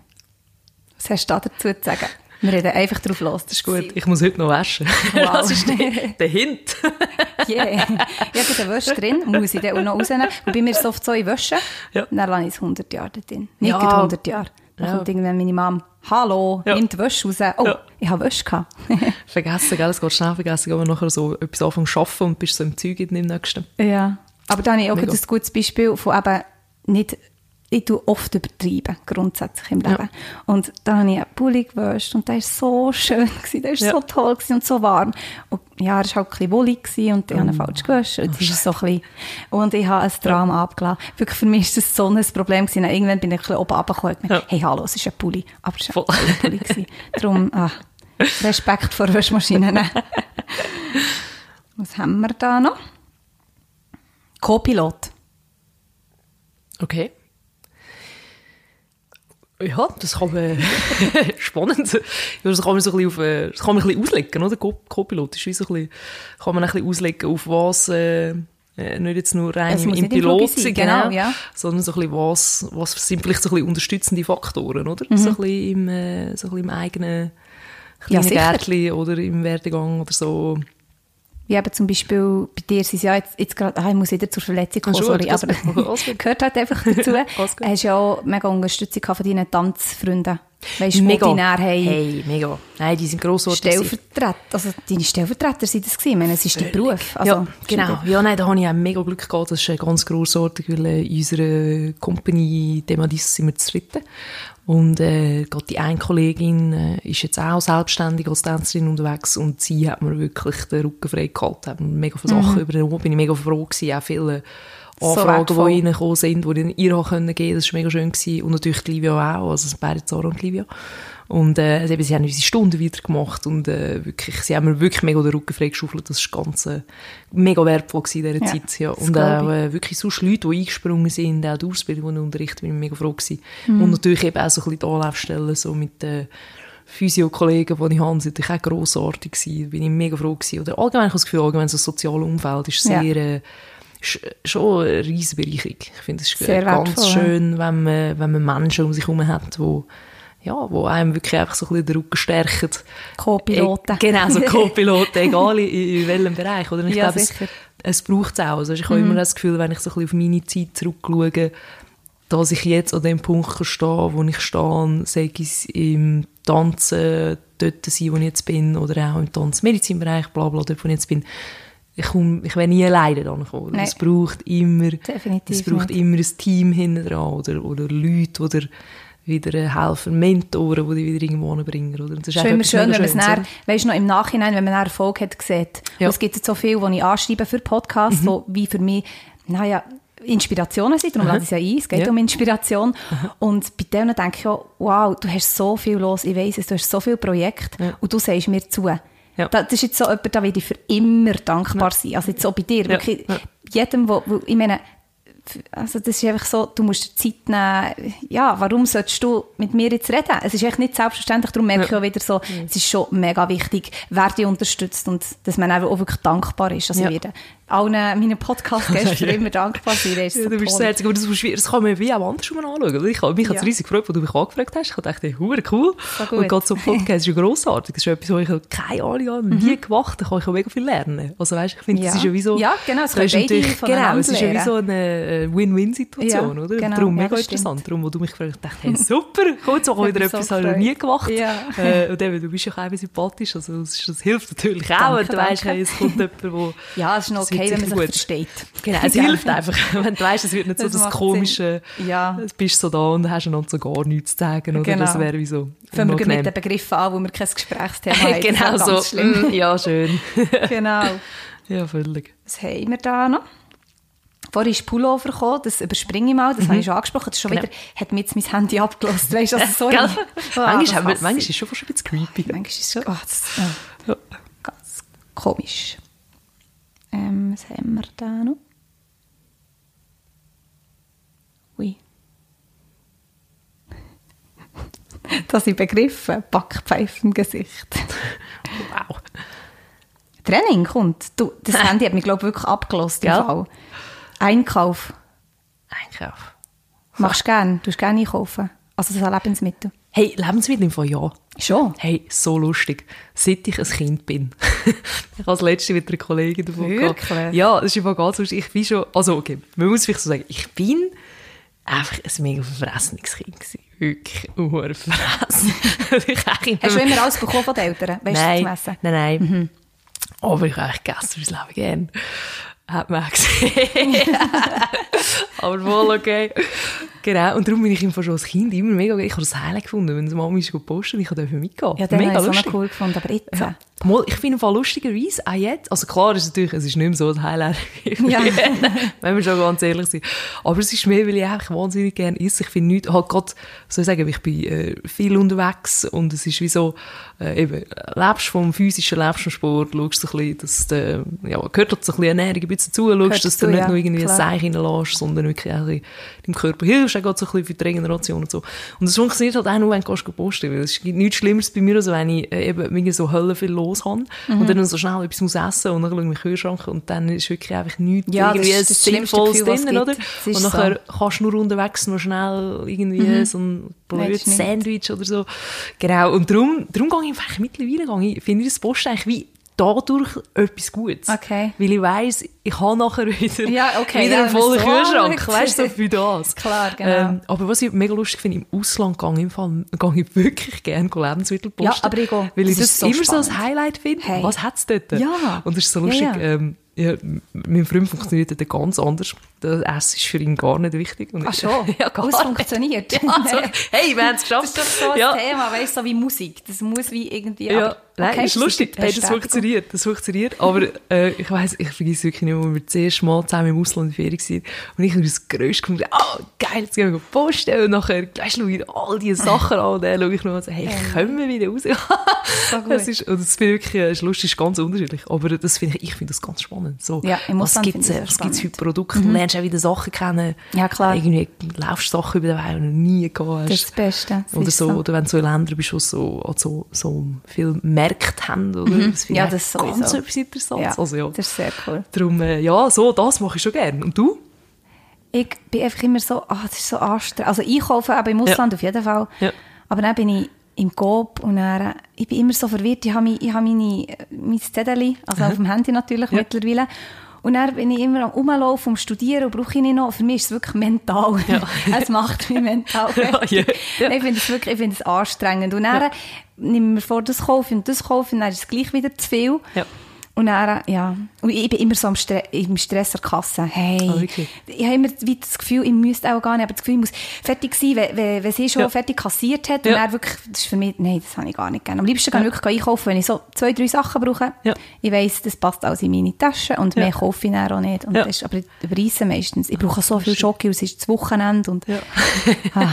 Was hast du da dazu zu sagen? Wir reden einfach drauf los. Das ist gut. Ich muss heute noch waschen. Wow. Das ist der, der Hint. Yeah. Ich habe eine Wäsche drin, muss ich dann auch noch rausnehmen. Und bei mir ist es oft so, ich wasche, Ja. dann lasse ich es 100 Jahre dort drin. Nicht Ja. gerade 100 Jahre. Dann Ja. kommt irgendwann meine Mom, hallo, Ja. nimm die Wäsche raus. Oh, Ja. ich habe Wäsche gehabt. vergessen, gell? Es geht schnell vergessen, wenn man nachher so etwas anfangen zu arbeiten und bist so im Zeug im nächsten. ja. Aber da habe ich auch ein gutes Beispiel von eben nicht, ich tue oft übertreiben, grundsätzlich im Leben. Und da habe ich einen Pulli gewäscht und der war so schön, gewesen, der war Ja. so toll und so warm. Und ja, er war halt ein bisschen wollig und ich habe ihn Oh. falsch. Jetzt ist es so ein und ich habe ein Drama abgelassen. Wirklich, für mich war das so ein Problem gewesen. Und Irgendwann bin ich ein bisschen oben runtergekommen und gedacht, Ja. hey, hallo, es ist ein Pulli. Aber es war ein Pulli. gewesen. Darum, ah, Respekt vor Waschmaschinen. Was haben wir da noch? Co-Pilot. Okay. Ja, das kann man spannend. Ja, das kann man so ein bisschen auf, äh, das kann man ein bisschen auslegen, oder? Co- Co-Pilot ist wie so ein bisschen, kann man ein bisschen auslegen, auf was, äh, äh, nicht jetzt nur rein im, im Pilot sein, sein, genau, ja. sondern so ein bisschen was, was sind vielleicht so ein bisschen unterstützende Faktoren, oder? So ein bisschen im, äh, so ein bisschen im eigenen Mhm. Ja, kleinen sicher. Gärtchen oder im Werdegang oder so. Wie eben zum Beispiel bei dir sind ja jetzt, jetzt gerade, ah, ich muss wieder zur Verletzung kommen, sorry, aber gehört halt einfach dazu. Hast ja auch mega Unterstützung von deinen Tanzfreunden. Weißt du, Mega. die haben. Hey, mega. Nein, die sind grossartig. Stellvertreter, also deine Stellvertreter sind das gewesen. Ich meine, es ist dein Beruf. Also, ja, genau. Ja, nein, da habe ich auch mega Glück gehabt. Das ist ganz grossartig, weil äh, in unserer Company Demadis sind wir zu dritten. Und äh, gerade die eine Kollegin äh, ist jetzt auch selbstständig als Tänzerin unterwegs und sie hat mir wirklich den Rücken frei gehalten. Hat mir mega viele Sachen übernommen. Bin ich mega froh gewesen. Auch viele So Anfragen, wertvoll. die reingekommen sind, die ich ihr auch geben Das war mega schön. Gewesen. Und natürlich die Livia auch, also beide Zara und Livia. Und äh, also eben, sie haben unsere Stunden wieder gemacht und äh, wirklich, sie haben mir wirklich mega den Rücken freigeschaufelt. Das war ganz äh, mega wertvoll in dieser Ja, Zeit. Ja. Und auch äh, wirklich sonst Leute, die eingesprungen sind, auch die Ausbildung, die ich unterrichte, bin ich mega froh gewesen. Mhm. Und natürlich eben auch so ein bisschen die Anlaufstellen so mit den Physio-Kollegen, die ich habe, sind natürlich auch grossartig gewesen. Bin ich mega froh gewesen. Oder allgemein, ich habe das Gefühl, allgemein so das soziale Umfeld ist Ja. sehr... Äh, ist schon eine riesige Bereicherung. Ich finde, es ganz wertvoll, ja. schön, wenn man, wenn man Menschen um sich herum hat, die ja, wo einem wirklich einfach so ein bisschen den Rücken stärken. Co-Piloten. E- Genau, so Co-Piloten, egal in, in welchem Bereich. Oder? Ich Ja, glaube, es, sicher. es braucht es auch. Also ich habe immer das Gefühl, wenn ich so ein bisschen auf meine Zeit zurückschaue, dass ich jetzt an dem Punkt kann stehen wo ich stehe, sei es im Tanzen, dort sein, wo ich jetzt bin, oder auch im Tanzmedizinbereich, bla bla, dort, wo ich jetzt bin. Ich, komm, ich werde nie alleine dann kommen. Nein. Es braucht immer, Definitiv es braucht nicht. immer ein Team hinten dran oder, oder Leute, dir wieder helfen, Mentoren, die dich wieder irgendwo hinbringen. Oder? Das ist Schon immer schön, wenn man es dann, weißt du, noch im Nachhinein, wenn man Erfolg hat, sieht. Ja. Es gibt jetzt so viel, die ich anschreibe für Podcasts, Mhm. wo wie für mich, naja, Inspirationen sind, darum lade ich es ja ein, es geht Ja. um Inspiration. Und bei denen denke ich auch, wow, du hast so viel los, ich weiss es, du hast so viele Projekte Ja. und du sagst mir zu. Ja. Da- Das ist jetzt so jemand, da werde ich für immer dankbar sein. Also jetzt so bei dir, wirklich, jedem, wo, wo, ich meine, also das ist einfach so, du musst dir Zeit nehmen. Ja, warum solltest du mit mir jetzt reden? Es ist echt nicht selbstverständlich, darum merke ich auch wieder so, es ist schon mega wichtig, wer dich unterstützt und dass man auch wirklich dankbar ist. Also Ja. ich werde allen meinen Podcast-Gästen für immer dankbar sein. Der Ja, so du bist so herzig, aber das, das kann man wie auch andersrum anschauen. oder? Ich habe mich Ja. ja. riesig gefreut, als du mich angefragt hast. Ich dachte, hure cool. So. Und gerade so ein Podcast ist ja grossartig. Das ist etwas, wo ich keine Ahnung habe, nie gemacht Da kann ich auch mega viel lernen. Also weißt, ich finde, Mhm. Ja. das ist ja wie so... Ja, genau, es können ist beide Genau, es ist ja wie so eine äh, Win-Win-Situation, Ja, oder? genau, Darum mega das interessant. stimmt. Darum, wo du mich gefragt hast, dachte hey, super, jetzt machen wir hat wieder so etwas, das habe ich noch nie gemacht. Äh, und eben, du bist ja auch sympathisch, also das, hilft natürlich auch. Danke, und du weißt, es kommt jemand, wo... Ja, es ist noch okay, wenn man gut. versteht. Genau, es hilft einfach, wenn du weißt, es wird nicht so Das komische, Sinn. Ja. du bist so da und hast einander so gar nichts zu sagen, oder? Genau. Das wäre wie so Fangen wir mit den Begriffen an, wo wir kein Gesprächsthema haben. genau so, schlimm. mm, ja, schön. genau. ja, völlig. Was haben wir da noch? Vorhin ist Pullover gekommen, das überspringe ich mal, das habe ich schon angesprochen. Das ist schon Genau. wieder, hat mir jetzt mein Handy abgelöst. Weißt du, also sorry. Das manchmal, wir, manchmal ist es schon fast ein bisschen creepy. Manchmal ist es schon, oh, das, ja, Ja. ganz komisch. Ähm, was haben wir da noch? Ui. Das sind Begriffe. Backpfeife im Gesicht. Wow. Training kommt. Du, das Handy hat mich, glaube ich, wirklich abgelost. Im? Fall. Einkauf. Einkauf. Machst du gerne? Du gerne einkaufen? Also so Lebensmittel? Hey, Lebensmittel im Fall ja. Schon? Hey, so lustig. Seit ich ein Kind bin. ich habe das letzte mit einer Kollegin davon gehabt. Wirklich? Ja, das ist einfach ganz lustig. Ich bin schon, also okay, man muss vielleicht so sagen, ich bin einfach ein mega verfressenes Kind gewesen. Wirklich, urverfressen. Hast du immer alles bekommen von den Eltern? Weißt nein, du zu messen? nein, nein. Mhm. Aber ich habe eigentlich gegessen fürs Leben gern. Hat man auch gesehen. Aber voll okay. Genau. Und darum bin ich ihm schon als Kind immer mega, ich habe das Highlight gefunden, wenn die Mama ist gepostet und ich durfte mitgehen. Ja, den mega lustig. cool gefunden, aber jetzt... Ja. Mal, ich finde im Fall lustigerweise auch jetzt, also klar ist es natürlich, es ist nicht mehr so ein Highlight, Ja. wenn wir schon ganz ehrlich sind. Aber es ist mehr, weil ich einfach wahnsinnig gerne esse. Ich finde nichts, halt gerade, soll ich sagen, ich bin äh, viel unterwegs und es ist wie so, äh, eben, lebst vom physischen, lebst vom Sport, schaust so ein bisschen, dass der, ja, gehört halt so ein bisschen Ernährung ein bisschen zu, schaust, dass dazu, du nicht ja, nur irgendwie ein klar. Seich reinlässt, sondern wirklich auch ein deinem Körper hilfst, auch gerade so ein bisschen für die Regeneration und so. Und das funktioniert halt auch nur, wenn du posten, weil es gibt nichts Schlimmeres bei mir, als wenn ich äh, eben irgendwie so Hölle viel los habe Mhm. und dann so schnell etwas muss essen und dann schaue ich in den Kühlschrank und dann ist wirklich einfach nichts Ja, das irgendwie ist das schlimmste Sinnvolles drin, oder? Das Und nachher kannst du nur unterwegs noch schnell irgendwie so ein blödes das. Sandwich oder so. Genau, und darum, darum gehe ich einfach mittlerweile, gehe ich, finde ich das Posten eigentlich wie dadurch etwas Gutes. Okay. Weil ich weiss, ich habe nachher wieder, Ja, okay, wieder ja, einen vollen es so Kühlschrank. Weißt du, so für das. Klar, genau. Ähm, aber was ich mega lustig finde, im Ausland gehe ich, im Fall, gehe ich wirklich gerne Lebensmittel posten. Ja, aber ich auch. Weil ich Das das, so immer so als spannend. Highlight finde. Hey. Was hat es dort? Ja. Und das ist so Ja, lustig. ja. Ähm, ja, mein Freund funktioniert dort ganz anders. Das Essen ist für ihn gar nicht wichtig. Und Ach schon? ja, gar es funktioniert. Ja, so, hey, wir haben es Das geschafft. ist doch so ein ja. Thema, weißt du, so wie Musik. Das muss wie irgendwie... Ja, aber, nein, okay, ist lustig. Hey, das funktioniert, das funktioniert. Aber äh, ich weiss, ich vergesse wirklich nicht, wo wir das erste Mal zusammen im Ausland in Ferien waren. Und ich habe das grösste gefunden, ah, geil, jetzt gehen wir posten. Und nachher, weißt du, schaue ich all diese Sachen an und dann schaue ich noch und so, hey, können wir wieder raus? So. Das ist, und das finde ich wirklich, äh, ist lustig, ist ganz unterschiedlich. Aber das finde ich, ich finde das ganz spannend. So, Ja, im was das gibt's für spannend. Produkte? Du lernst auch wieder Sachen kennen. Ja, klar. Irgendwie laufst du Sachen über den Weg, die du noch nie gehabt hast. Das ist das Beste. Das Oder ist so, oder wenn du so in Ländern bist, wo so, so, so viele Märkte haben, oder? Das Mhm. Ja, ich das ganz sowieso. etwas Interessantes. Ja, Also, ja. das ist sehr cool. Darum, äh, ja, so, das mache ich schon gerne. Und du? Ich bin einfach immer so, ah, das ist so anstrengend. Also einkaufen, aber im Ausland auf jeden Fall. Ja. Aber dann bin ich im Coop und dann, ich bin immer so verwirrt. Ich habe, mein, ich habe meine, mein Zettel, also auf dem Handy natürlich Ja. mittlerweile. Und dann bin ich immer am Rumlaufen, um Studieren und brauche ich nicht noch. Für mich ist es wirklich mental. es macht mich mental Ja, fertig. ja. Ich finde es wirklich ich finde es anstrengend. Und dann nehme ich mir vor, das kaufe und das kaufe und dann ist es gleich wieder zu viel. Ja. Und dann, ja, und ich bin immer so am Stre im Stress der Kasse. Hey, Ah, wirklich? ich habe immer wie das Gefühl, ich müsste auch gar nicht, aber das Gefühl, ich muss fertig sein, wenn, wenn, wenn sie schon Ja. fertig kassiert hat. Ja. Und dann wirklich, das ist für mich, nein, das habe ich gar nicht gerne. Am liebsten kann ich wirklich einkaufen, wenn ich so zwei, drei Sachen brauche. Ja. Ich weiss, das passt alles in meine Tasche und mehr kaufe ich dann auch nicht. Und Ja. das ist, aber ich überreisse meistens. Ich brauche so viel Schoki es ist das Wochenende und, Ja. ah,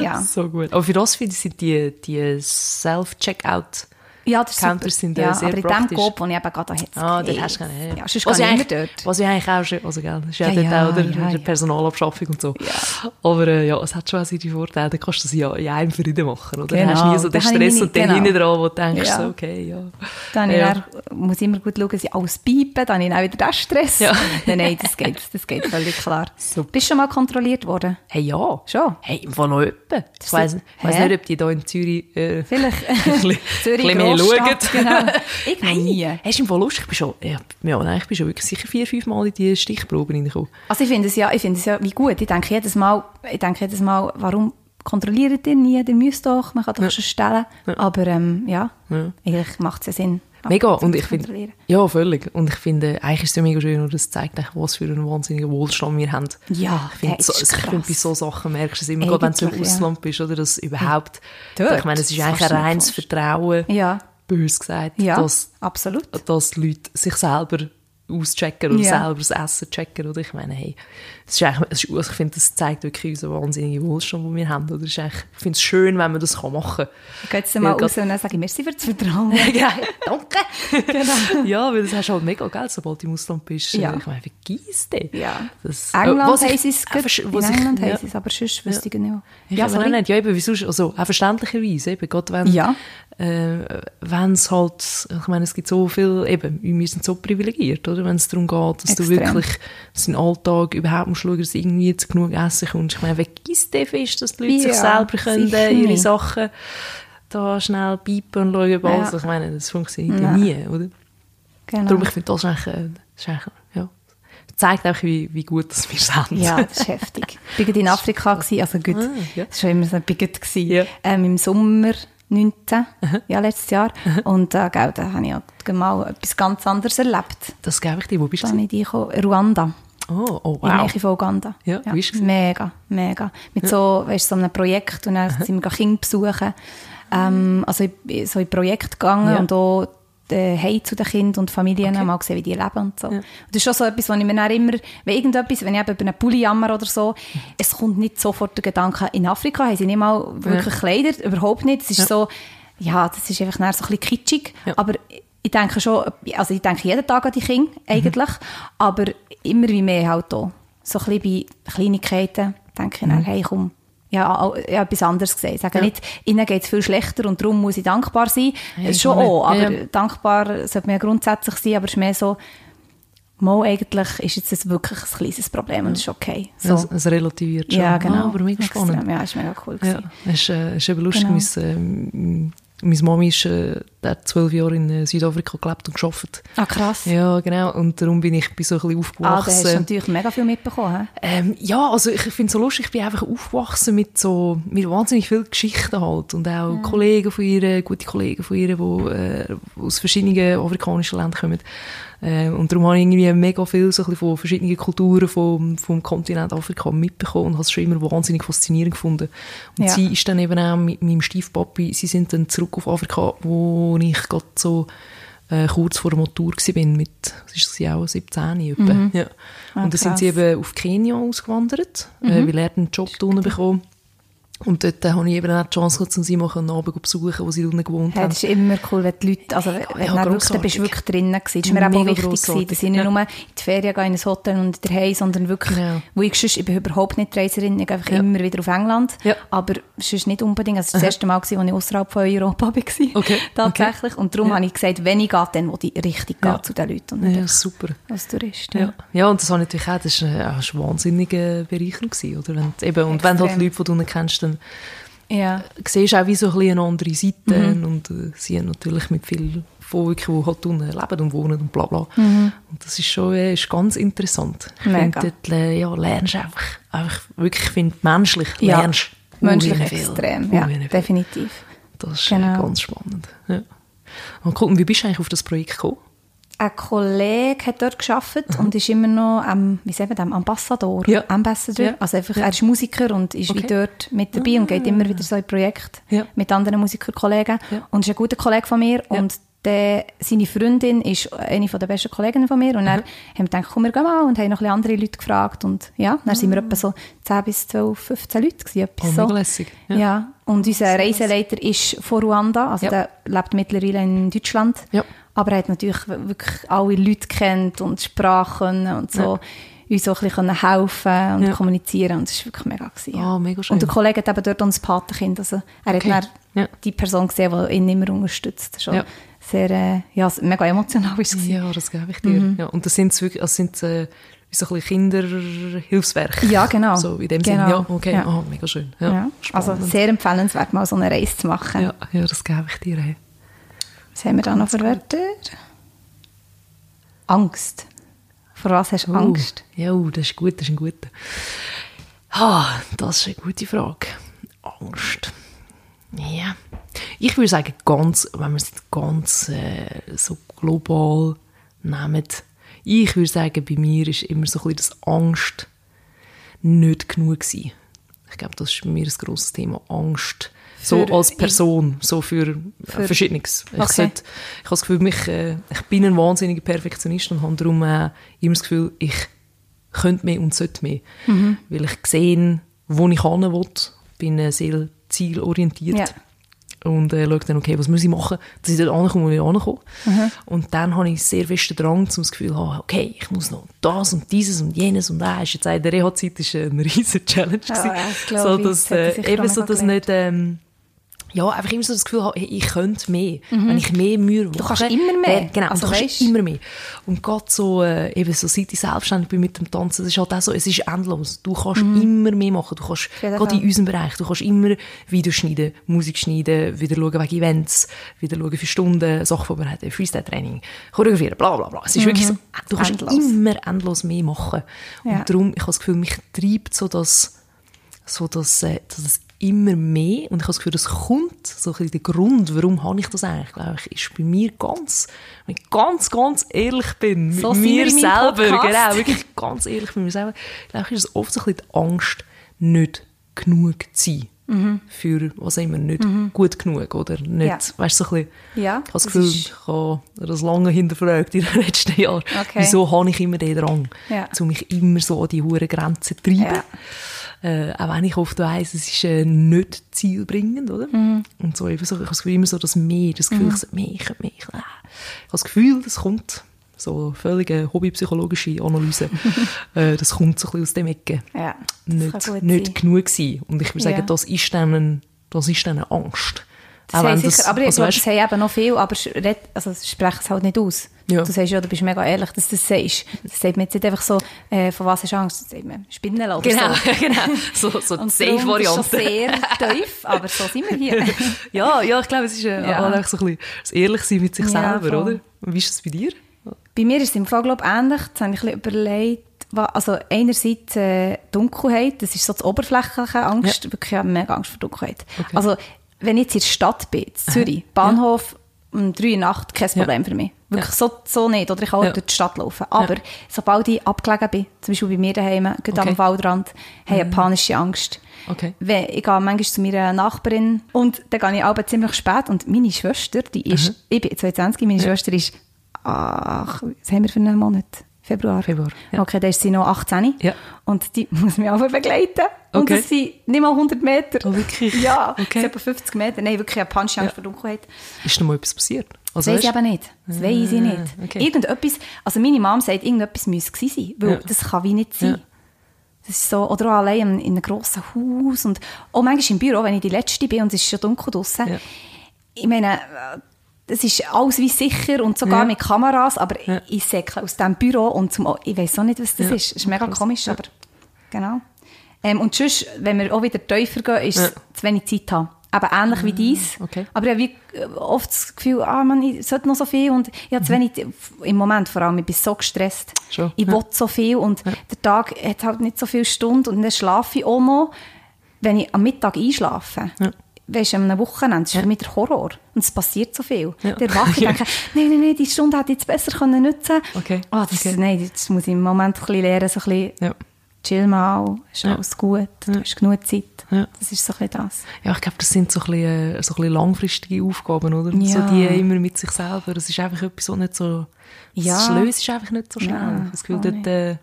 ja. So gut. Aber für ich, sind die, die Self-Checkout- Ja, das super. sind, ja, sehr aber in praktisch. dem Coop, wo ich eben gerade jetzt Ah, dort hast du keine. Ja, Ja, sonst was, ich immer dort. was ich eigentlich auch schon, also gell, das ist ja, Ja, dort ja, auch der, ja. Personalabschaffung und so. Aber äh, ja, es hat schon auch seine Vorteile, dann kannst du sie ja in einem Frieden machen, oder? Genau. Dann hast du nie so den Stress meine- und dann genau. hinten dran, wo du denkst, so, okay, ja. Dann Ja. muss immer gut schauen, dass ich alles piepe, dann habe ich auch wieder den Stress. Ja. nein, nein, das geht, das geht völlig klar. Super. Bist du schon mal kontrolliert worden? Hey, ja. Schon? Hey, Fall noch jemanden. Ich weiss, so- nicht, ob die hier in Zürich äh, Vielleicht. Zürich schauen. genau. Ich noch nie. Hey, hast du im Lust? Ich bin schon, ja, ja, ich bin schon wirklich sicher vier, fünf Mal in die Stichproben reingekommen. Also ich finde es ja, ich finde es ja wie gut. Ich denke jedes Mal, ich denke jedes Mal, warum kontrolliert ihr nie? Ihr müsst doch, man kann doch schon stellen. Aber ähm, ja, Ja. eigentlich macht es ja Sinn. Mega. Und ich finde, ja, völlig. Und ich finde, eigentlich ist es ja mega schön und es zeigt eigentlich, was für einen wahnsinnigen Wohlstand wir haben. Ja, ich finde, so, ich finde, bei krass. so Sachen merkst du es immer, gerade wenn du im Eigentlich, ja. Ausland bist, oder, dass überhaupt, Dort, ich meine, es ist das eigentlich ein reines Vertrauen, Ja, bös gesagt, ja, dass, absolut. dass die Leute sich selber auschecken oder Ja. selber das Essen checken, oder? Ich meine, hey, es ist eigentlich, es ist, also ich finde, das zeigt wirklich unseren wahnsinnigen Wohlstand, den wir haben, oder? Es ist eigentlich, ich finde es schön, wenn man das kann machen kann. Gehe jetzt mal raus und dann sage ich, merci für das Vertrauen. ja, danke. genau. Ja, weil das hast du halt mega Geld, sobald du im Ausland bist. Ja. Ich meine, vergiss den. Ja. Das, England äh, was ich- haben sie es äh, gut. In England ja. sie es, aber sonst wüsste ich nicht. Ich Ja, ja, sorry. nicht. Ja, eben, wieso, also, auch verständlicherweise, eben, gerade wenn, Ja. Äh, wenn es halt, ich meine, es gibt so viel, eben, wir sind so privilegiert, oder? Wenn es darum geht, dass Extrem. du wirklich deinen Alltag überhaupt musst schauen, dass du irgendwie zu genug Essen kommst. Ich meine, wer isst der Fisch, dass die Leute sich Ja, selber können, sicher äh, ihre. Sachen da schnell piepen und schauen, Ja. also ich meine, das funktioniert ja nie, oder? Genau. Darum, ich finde, das eigentlich, äh, das ist eigentlich ja, zeigt auch, wie, wie gut das wir sind. Ja, das ist heftig. Ich war in Afrika, gewesen, also gut, Ah, ja. das war schon immer so ein Bigot. Ja. Ähm, Im Sommer 19, ja, letztes Jahr. Und äh, gell, da habe ich ja mal etwas ganz anderes erlebt. Das gebe ich dir. Wo bist Da du? habe ich die gekommen. Ruanda. Oh, oh In der wow. Nähe von Uganda. Ja, wie ist es? Mega, mega. Mit so, weißt, so einem Projekt und dann sind wir Kinder besuchen. Ähm, also ich bin so in Projekt gegangen Ja. und auch äh, heim zu den Kindern und Familien, mal gesehen, wie die leben und so. Und das ist schon so etwas, wo ich mir dann immer, wenn irgendetwas, wenn ich eben über einen Pulli jammer oder so, es kommt nicht sofort der Gedanke, in Afrika haben sie nicht mal wirklich Kleider, überhaupt nicht. Es ist Ja. so, ja, das ist einfach so ein bisschen kitschig, Ja. aber ich denke schon, also ich denke jeden Tag an die Kinder, eigentlich, aber immer wie mehr halt auch. So ein bisschen bei Kleinigkeiten denke ich dann, hey, komm, ja, auch- ja, etwas anderes gesehen. Ich sage Ja. nicht, ihnen geht es viel schlechter und darum muss ich dankbar sein. Ich schon auch aber Ja, dankbar sollte man ja grundsätzlich sein, aber es ist mehr so, mal eigentlich ist jetzt das wirklich ein kleines Problem und es ist okay. So. Es, es relativiert schon. ja, genau. Ah, aber mega Extrem. spannend. Ja, ist mega cool. Ja, es ist, äh, ist eben lustig. Genau. Mein, äh, meine Mami ist, äh, zwölf Jahre in äh, Südafrika gelebt und gearbeitet. Ah, krass. Ja, genau. Und darum bin ich bin so ein bisschen Ah, da hast du aufgewachsen. natürlich mega viel mitbekommen. Ähm, ja, also ich finde es so lustig, ich bin einfach aufgewachsen mit so, mit wahnsinnig vielen Geschichten halt und auch Kollegen von ihr, gute Kollegen von ihr, die äh, aus verschiedenen afrikanischen Ländern kommen. Ähm, und darum habe ich irgendwie mega viel so ein bisschen von verschiedenen Kulturen vom, vom Kontinent Afrika mitbekommen und habe es schon immer wahnsinnig faszinierend gefunden. Und Ja. sie ist dann eben auch mit meinem Stiefpapi, sie sind dann zurück auf Afrika, wo ich gerade so äh, kurz vor der Matur war, mit, das, auch 17 etwa. Ja. Ah, und dann sind sie. Mhm. eben auf Kenia ausgewandert, äh, weil er einen Job da unten bekommen. Und dort äh, habe ich eben auch die Chance gehabt, um sie mal einen Abend zu besuchen, wo sie da unten gewohnt haben. das ist immer cool, wenn die Leute, also wenn ja, du wirklich, bist du wirklich drinnen gewesen. Das ist mir auch wichtig gewesen, dass ich nicht ja. nur in die Ferien gehe, in ein Hotel und daheim, sondern wirklich, Genau. wo ich sonst, ich bin überhaupt nicht Reiserin, ich gehe einfach Ja. immer wieder auf England, Ja. aber sonst nicht unbedingt, also das war das erste Mal, gewesen, als ich außerhalb von Europa war, Okay, tatsächlich, und darum habe ich gesagt, wenn ich gehe, dann will ich richtig Ja. gehen zu den Leuten und Ja, super. als Tourist. Ja. ja, und das habe ich natürlich auch, das war äh, das war wahnsinnig äh, bereichernd. Gewesen, oder? Wenn, eben, und wenn du halt Extrem. Leute, die du nicht kennst, dann ja. siehst du auch wie so ein eine andere Seite. Mhm. Und äh, sie natürlich mit viel wirklich, die halt unten leben und wohnen und bla bla. Und das ist schon äh, ist ganz interessant. Ich Mhm. Mega. finde, dort äh, ja, lernst einfach, einfach wirklich, ich finde, menschlich Ja, lernst Menschlich extrem, ja, viel. definitiv. Das ist Genau. äh, ganz spannend. Ja. Und und wie bist du eigentlich auf das Projekt gekommen? Ein Kollege hat dort gearbeitet und ist immer noch ähm, wie sagen wir dem, Ambassador. Ja. Ambassador. Ja. Also einfach, er ist Musiker und ist Okay. Ah. dort mit dabei und geht immer wieder so in Projekte Ja. mit anderen Musikerkollegen. Ja. Und ist ein guter Kollege von mir. Und der, seine Freundin ist eine der besten Kolleginnen von mir. Und dann haben wir gedacht, komm, wir gehen mal. Und haben noch ein andere Leute gefragt. Und ja, dann sind wir etwa so 10 bis 12, 15 Leute gewesen. Oh, so. lässig. Ja. Ja. Und unser Reiseleiter ist von Ruanda. Also der lebt mittlerweile in Deutschland. Ja. Aber er hat natürlich wirklich alle Leute kennt und Sprachen und so. Uns so ein bisschen helfen und Ja. kommunizieren. Und das war wirklich mega. Gewesen, ja. Ah, mega schön. Und der Kollege hat eben dort ein Patenkind. Also er Okay. hat dann Ja. die Person gesehen, die ihn immer unterstützt. War Ja. sehr, äh, ja, mega emotional. Ist es. Ja, das gebe ich dir. Mhm. Ja, und das sind wirklich, also sind äh, so ein bisschen Kinderhilfswerk. Ja, genau. So in dem Genau. Sinne. Ja, okay. Ja. Ah, mega schön. Ja, Ja. Also sehr empfehlenswert, mal so eine Reise zu machen. ja, ja, das gebe ich dir. Hey. Was haben wir da noch für Wörter? Angst. Vor was hast du Angst? Uh, ja, uh, das ist gut, das ist ein guter. Ah, das ist eine gute Frage. Angst. Ja. Ich würde sagen, ganz, wenn wir es ganz äh, so global nehmen, ich würde sagen, bei mir ist immer so ein bisschen das Angst nicht genug gewesen. Ich glaube, das ist bei mir ein grosses Thema. Angst. So als Person, so für, Für- Verschiedenes. Ich, Okay. sollte, ich habe das Gefühl, mich, äh, ich bin ein wahnsinniger Perfektionist und habe darum äh, immer das Gefühl, ich könnte mehr und sollte mehr. Mhm. Weil ich sehe, wo ich hin will, bin äh, sehr zielorientiert. Ja. Und äh, schaue dann, okay, was muss ich machen, dass ich dort ankomme, wo ich ankomme. Mhm. Und dann habe ich sehr festen Drang, um das Gefühl zu haben, okay, ich muss noch das und dieses und jenes und das. Ist jetzt in der Reha-Zeit ist eine riesige Challenge. Ja, ja, das so, dass, Das äh, eben so, dass nicht, ähm, ja, einfach immer so das Gefühl habe, ich könnte mehr. Wenn ich mehr Mühe mache. Mhm. kannst immer mehr. Äh, genau, Also du kannst immer mehr. Und gerade so, äh, eben so, seit ich selbstständig bin mit dem Tanzen, das ist halt auch so, es ist endlos. Du kannst immer mehr machen. Du kannst, gerade in unserem Bereich, du kannst immer Videos schneiden, Musik schneiden, wieder schauen wegen Events, wieder schauen für Stunden, Sachen vorbereiten, Freestyle-Training, choreografieren, bla, bla, bla. Es ist wirklich so, du kannst Endlos. immer endlos mehr machen. Ja. Und darum, ich habe das Gefühl, mich treibt so das, so das, äh, das immer mehr und ich habe das Gefühl, das kommt, so ein bisschen der Grund, warum habe ich das eigentlich, glaube ich, ist bei mir ganz, wenn ich ganz, ganz ehrlich bin, mit So sind mir selber, genau, wirklich ganz ehrlich mit mir selber, glaube ich, ist es oft so ein bisschen die Angst, nicht genug zu sein. Mhm. Für, was immer, nicht gut genug, oder nicht, Ja. weißt du, so ein bisschen, Ja, ich habe das das Gefühl, ist- ich habe das lange hinterfragt in den letzten Jahren. Okay. Wieso habe ich immer den Drang, Ja. um mich immer so an die hohen Grenzen zu treiben? Ja. Äh, auch wenn ich oft weiss, es ist äh, nicht zielbringend, oder? Mhm. Und so eben so, ich habe das Gefühl, immer so das Mehr, das Gefühl, ich sollte mehr, ich mehr, ich, äh. ich habe das Gefühl, das kommt, so völlige hobbypsychologische Analyse, äh, das kommt so ein bisschen aus dem Ecke. Ja, Nicht, nicht genug sein. Und ich würde sagen, Ja. das ist dann, ein, das ist dann eine Angst. Das wenn sicher, aber ich also glaube, das haben eben noch viel, aber also sprechen es halt nicht aus. Ja. Du sagst ja, du bist mega ehrlich, dass du das sagst. Das sagt man jetzt nicht einfach so, äh, von was hast du Angst? Das sagt man Spinnen oder Genau, so. genau. So, so die das ist Safe-Variante. schon sehr tief, aber so sind wir hier. Ja, ja, ich glaube, es ist äh, Ja. auch einfach so ein bisschen das Ehrlichsein mit sich Ja, selber, voll. oder? Wie ist es bei dir? Bei mir ist es im Fall, glaube ich, ähnlich. Jetzt habe ich ein bisschen überlegt, also einerseits äh, Dunkelheit, das ist so das oberflächliche Angst, wirklich, ich habe mega Angst vor Dunkelheit. Okay. Also, wenn ich jetzt in der Stadt bin, in Zürich, Bahnhof, um drei Uhr Nacht, kein Problem für mich. Wirklich so, so nicht, oder ich kann auch Ja. durch die Stadt laufen. Aber sobald ich abgelegen bin, zum Beispiel bei mir daheim, gerade Okay. Mhm. am Waldrand, habe ich eine panische Angst. Okay. Ich gehe manchmal zu meiner Nachbarin und dann gehe ich aber ziemlich spät und meine Schwester, die ist, ich bin 22, meine Schwester ist, ach, was haben wir für einen Monat? Februar. Februar, ja. Okay, dann ist sie noch 18 Ja. und die muss mich auch begleiten. Und Okay. das sind nicht mal 100 Meter. Oh, wirklich? Ja, Okay. etwa 50 Meter. Nein, wirklich eine Angst Ja. vor Dunkelheit. Ist da mal etwas passiert? Das Also, weiss ich weisst- eben nicht. Das weiss ich nicht. okay. Irgendetwas, also meine Mom sagt, irgendetwas gewesen sein, weil Ja. das kann wie nicht sein. Ja. Das ist so, oder auch allein in, in einem grossen Haus und auch manchmal im Büro, wenn ich die Letzte bin und es ist schon dunkel draussen. Ja. Ich meine, das ist alles wie sicher und sogar Ja. mit Kameras, aber Ja. ich säckle aus diesem Büro und zum, ich weiß auch nicht, was das Ja. ist. Das ist mega Krass. komisch, Ja. aber genau. Ähm, und sonst, wenn wir auch wieder tiefer gehen, ist es Ja. zu wenig Zeit haben. Aber ähnlich wie dies. okay. Aber ich habe wie äh, oft das Gefühl, ah, man, ich sollte noch so viel und ich habe zu wenig, im Moment vor allem, ich bin so gestresst. Mhm. Schon, Ich ja. will so viel und der Tag hat halt nicht so viele Stunden und dann schlafe ich auch noch, wenn ich am Mittag einschlafe. Du, am Wochenende ist für mich der Horror. Und es passiert so viel. Ja. Der wache Ja. denke, nein, nein, nein, die Stunde hätte ich jetzt besser können nutzen Okay. Oh, das, Okay. Nein, das muss ich im Moment ein bisschen lernen, so ein bisschen Ja. chill mal, ist Ja. alles gut, du hast genug Zeit. Das ist so ein bisschen das. Ja, ich glaube, das sind so ein bisschen, äh, so ein bisschen langfristige Aufgaben, oder? So die immer mit sich selber. Das ist einfach etwas, was nicht so... Ja. Das Lösen ist einfach nicht so schnell. Ja, das Gefühl, dort, äh,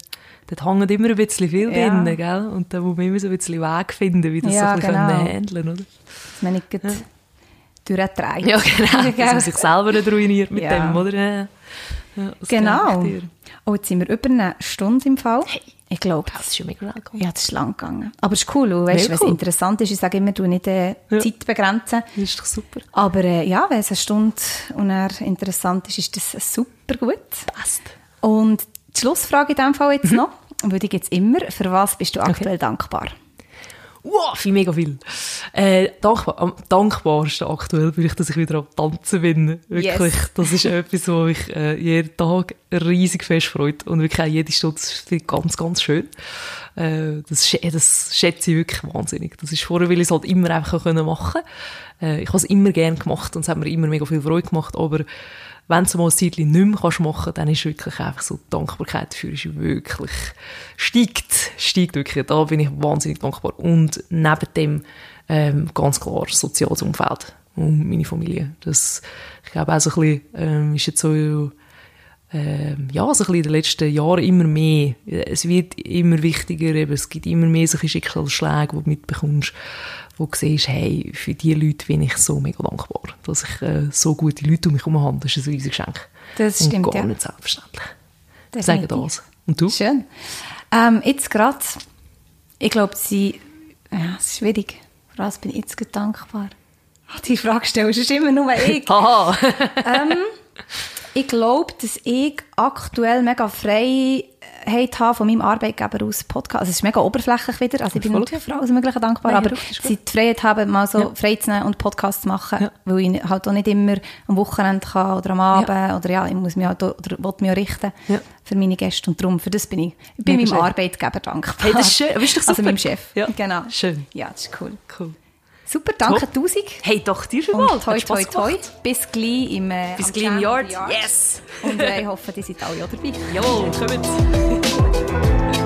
dort hängt immer ein bisschen viel Ja. drin, gell? Und da muss man immer so ein bisschen Weg finden, wie das Ja, so ein bisschen genau. können handeln oder? Dass man nicht ja. durchdreht. Ja, genau. Dass man sich selber nicht ruiniert mit Ja. dem, oder? Ja. Genau. Oh, jetzt sind wir über eine Stunde im Fall. Ich glaube, Das ist schon mega schnell gegangen. ja, das ist lang gegangen. Aber es ist cool, und weißt, es cool. interessant ist, ich sage immer, du nicht äh, Ja. Zeit begrenzen. Das ist doch super. Aber äh, ja, wenn es eine Stunde und er interessant ist, ist das super gut. Passt. Und die Schlussfrage in diesem Fall jetzt noch, weil die gibt es immer. Für was bist du aktuell dankbar? Wow, viel, mega viel. Äh, dankbar, am dankbarsten aktuell bin ich, dass ich wieder am Tanzen bin. Wirklich. Yes. Das ist etwas, wo mich äh, jeden Tag riesig fest freut. Und wirklich auch jede Stunde ich ganz, ganz schön. Äh, das, schä- das schätze ich wirklich wahnsinnig. Das ist vorher, weil ich es halt immer einfach können machen äh, Ich habe es immer gerne gemacht und es hat mir immer mega viel Freude gemacht. Aber wenn du mal ein Zeitchen nicht mehr kannst machen dann ist wirklich einfach so, die Dankbarkeit dafür ist wirklich, steigt, steigt wirklich. Da bin ich wahnsinnig dankbar. Und neben dem, ähm, ganz klar, soziales Umfeld und meine Familie. Das, ich glaube auch so ein bisschen, ähm, ist jetzt so, ähm, ja, so ein bisschen in den letzten Jahren immer mehr. Es wird immer wichtiger, eben, es gibt immer mehr solche Schicksalsschläge, die du mitbekommst, wo du siehst, hey, für diese Leute bin ich so mega dankbar, dass ich äh, so gute Leute um mich herum habe. Das ist ein riesiges Geschenk. Das Und stimmt, gar ja. nicht selbstverständlich. Ich sage Definitiv. das. Und du? Schön. Ähm, jetzt gerade, ich glaube, sie, ja, es ist schwierig. Für was bin ich jetzt dankbar? Die Frage stellst ist immer nur ich. Haha. Ich glaube, dass ich aktuell mega Freiheit habe von meinem Arbeitgeber aus Podcast. Also es ist mega oberflächlich wieder. Also ich bin natürlich für alles Mögliche dankbar, Nein, aber ich die Freiheit habe, mal so Ja. frei zu nehmen und Podcasts zu machen, Ja. weil ich halt auch nicht immer am Wochenende kann oder am Abend oder ja, ich muss mich halt auch, oder will mich auch richten Ja. für meine Gäste und darum, für das bin ich, ich bin meinem. Arbeitgeber dankbar. Hey, das ist schön. Das ist doch Also super. meinem Chef. Ja. Genau. Schön. Ja, das ist cool. Cool. Super, danke tausend. Hey, doch, dir schon Und mal. toi, Spass toi, toi. gemacht. Bis gleich im äh, Bis gleich im Chamber Yard. Yes. Und äh, ich hoffe, die sind alle auch dabei. Jawohl, kommt.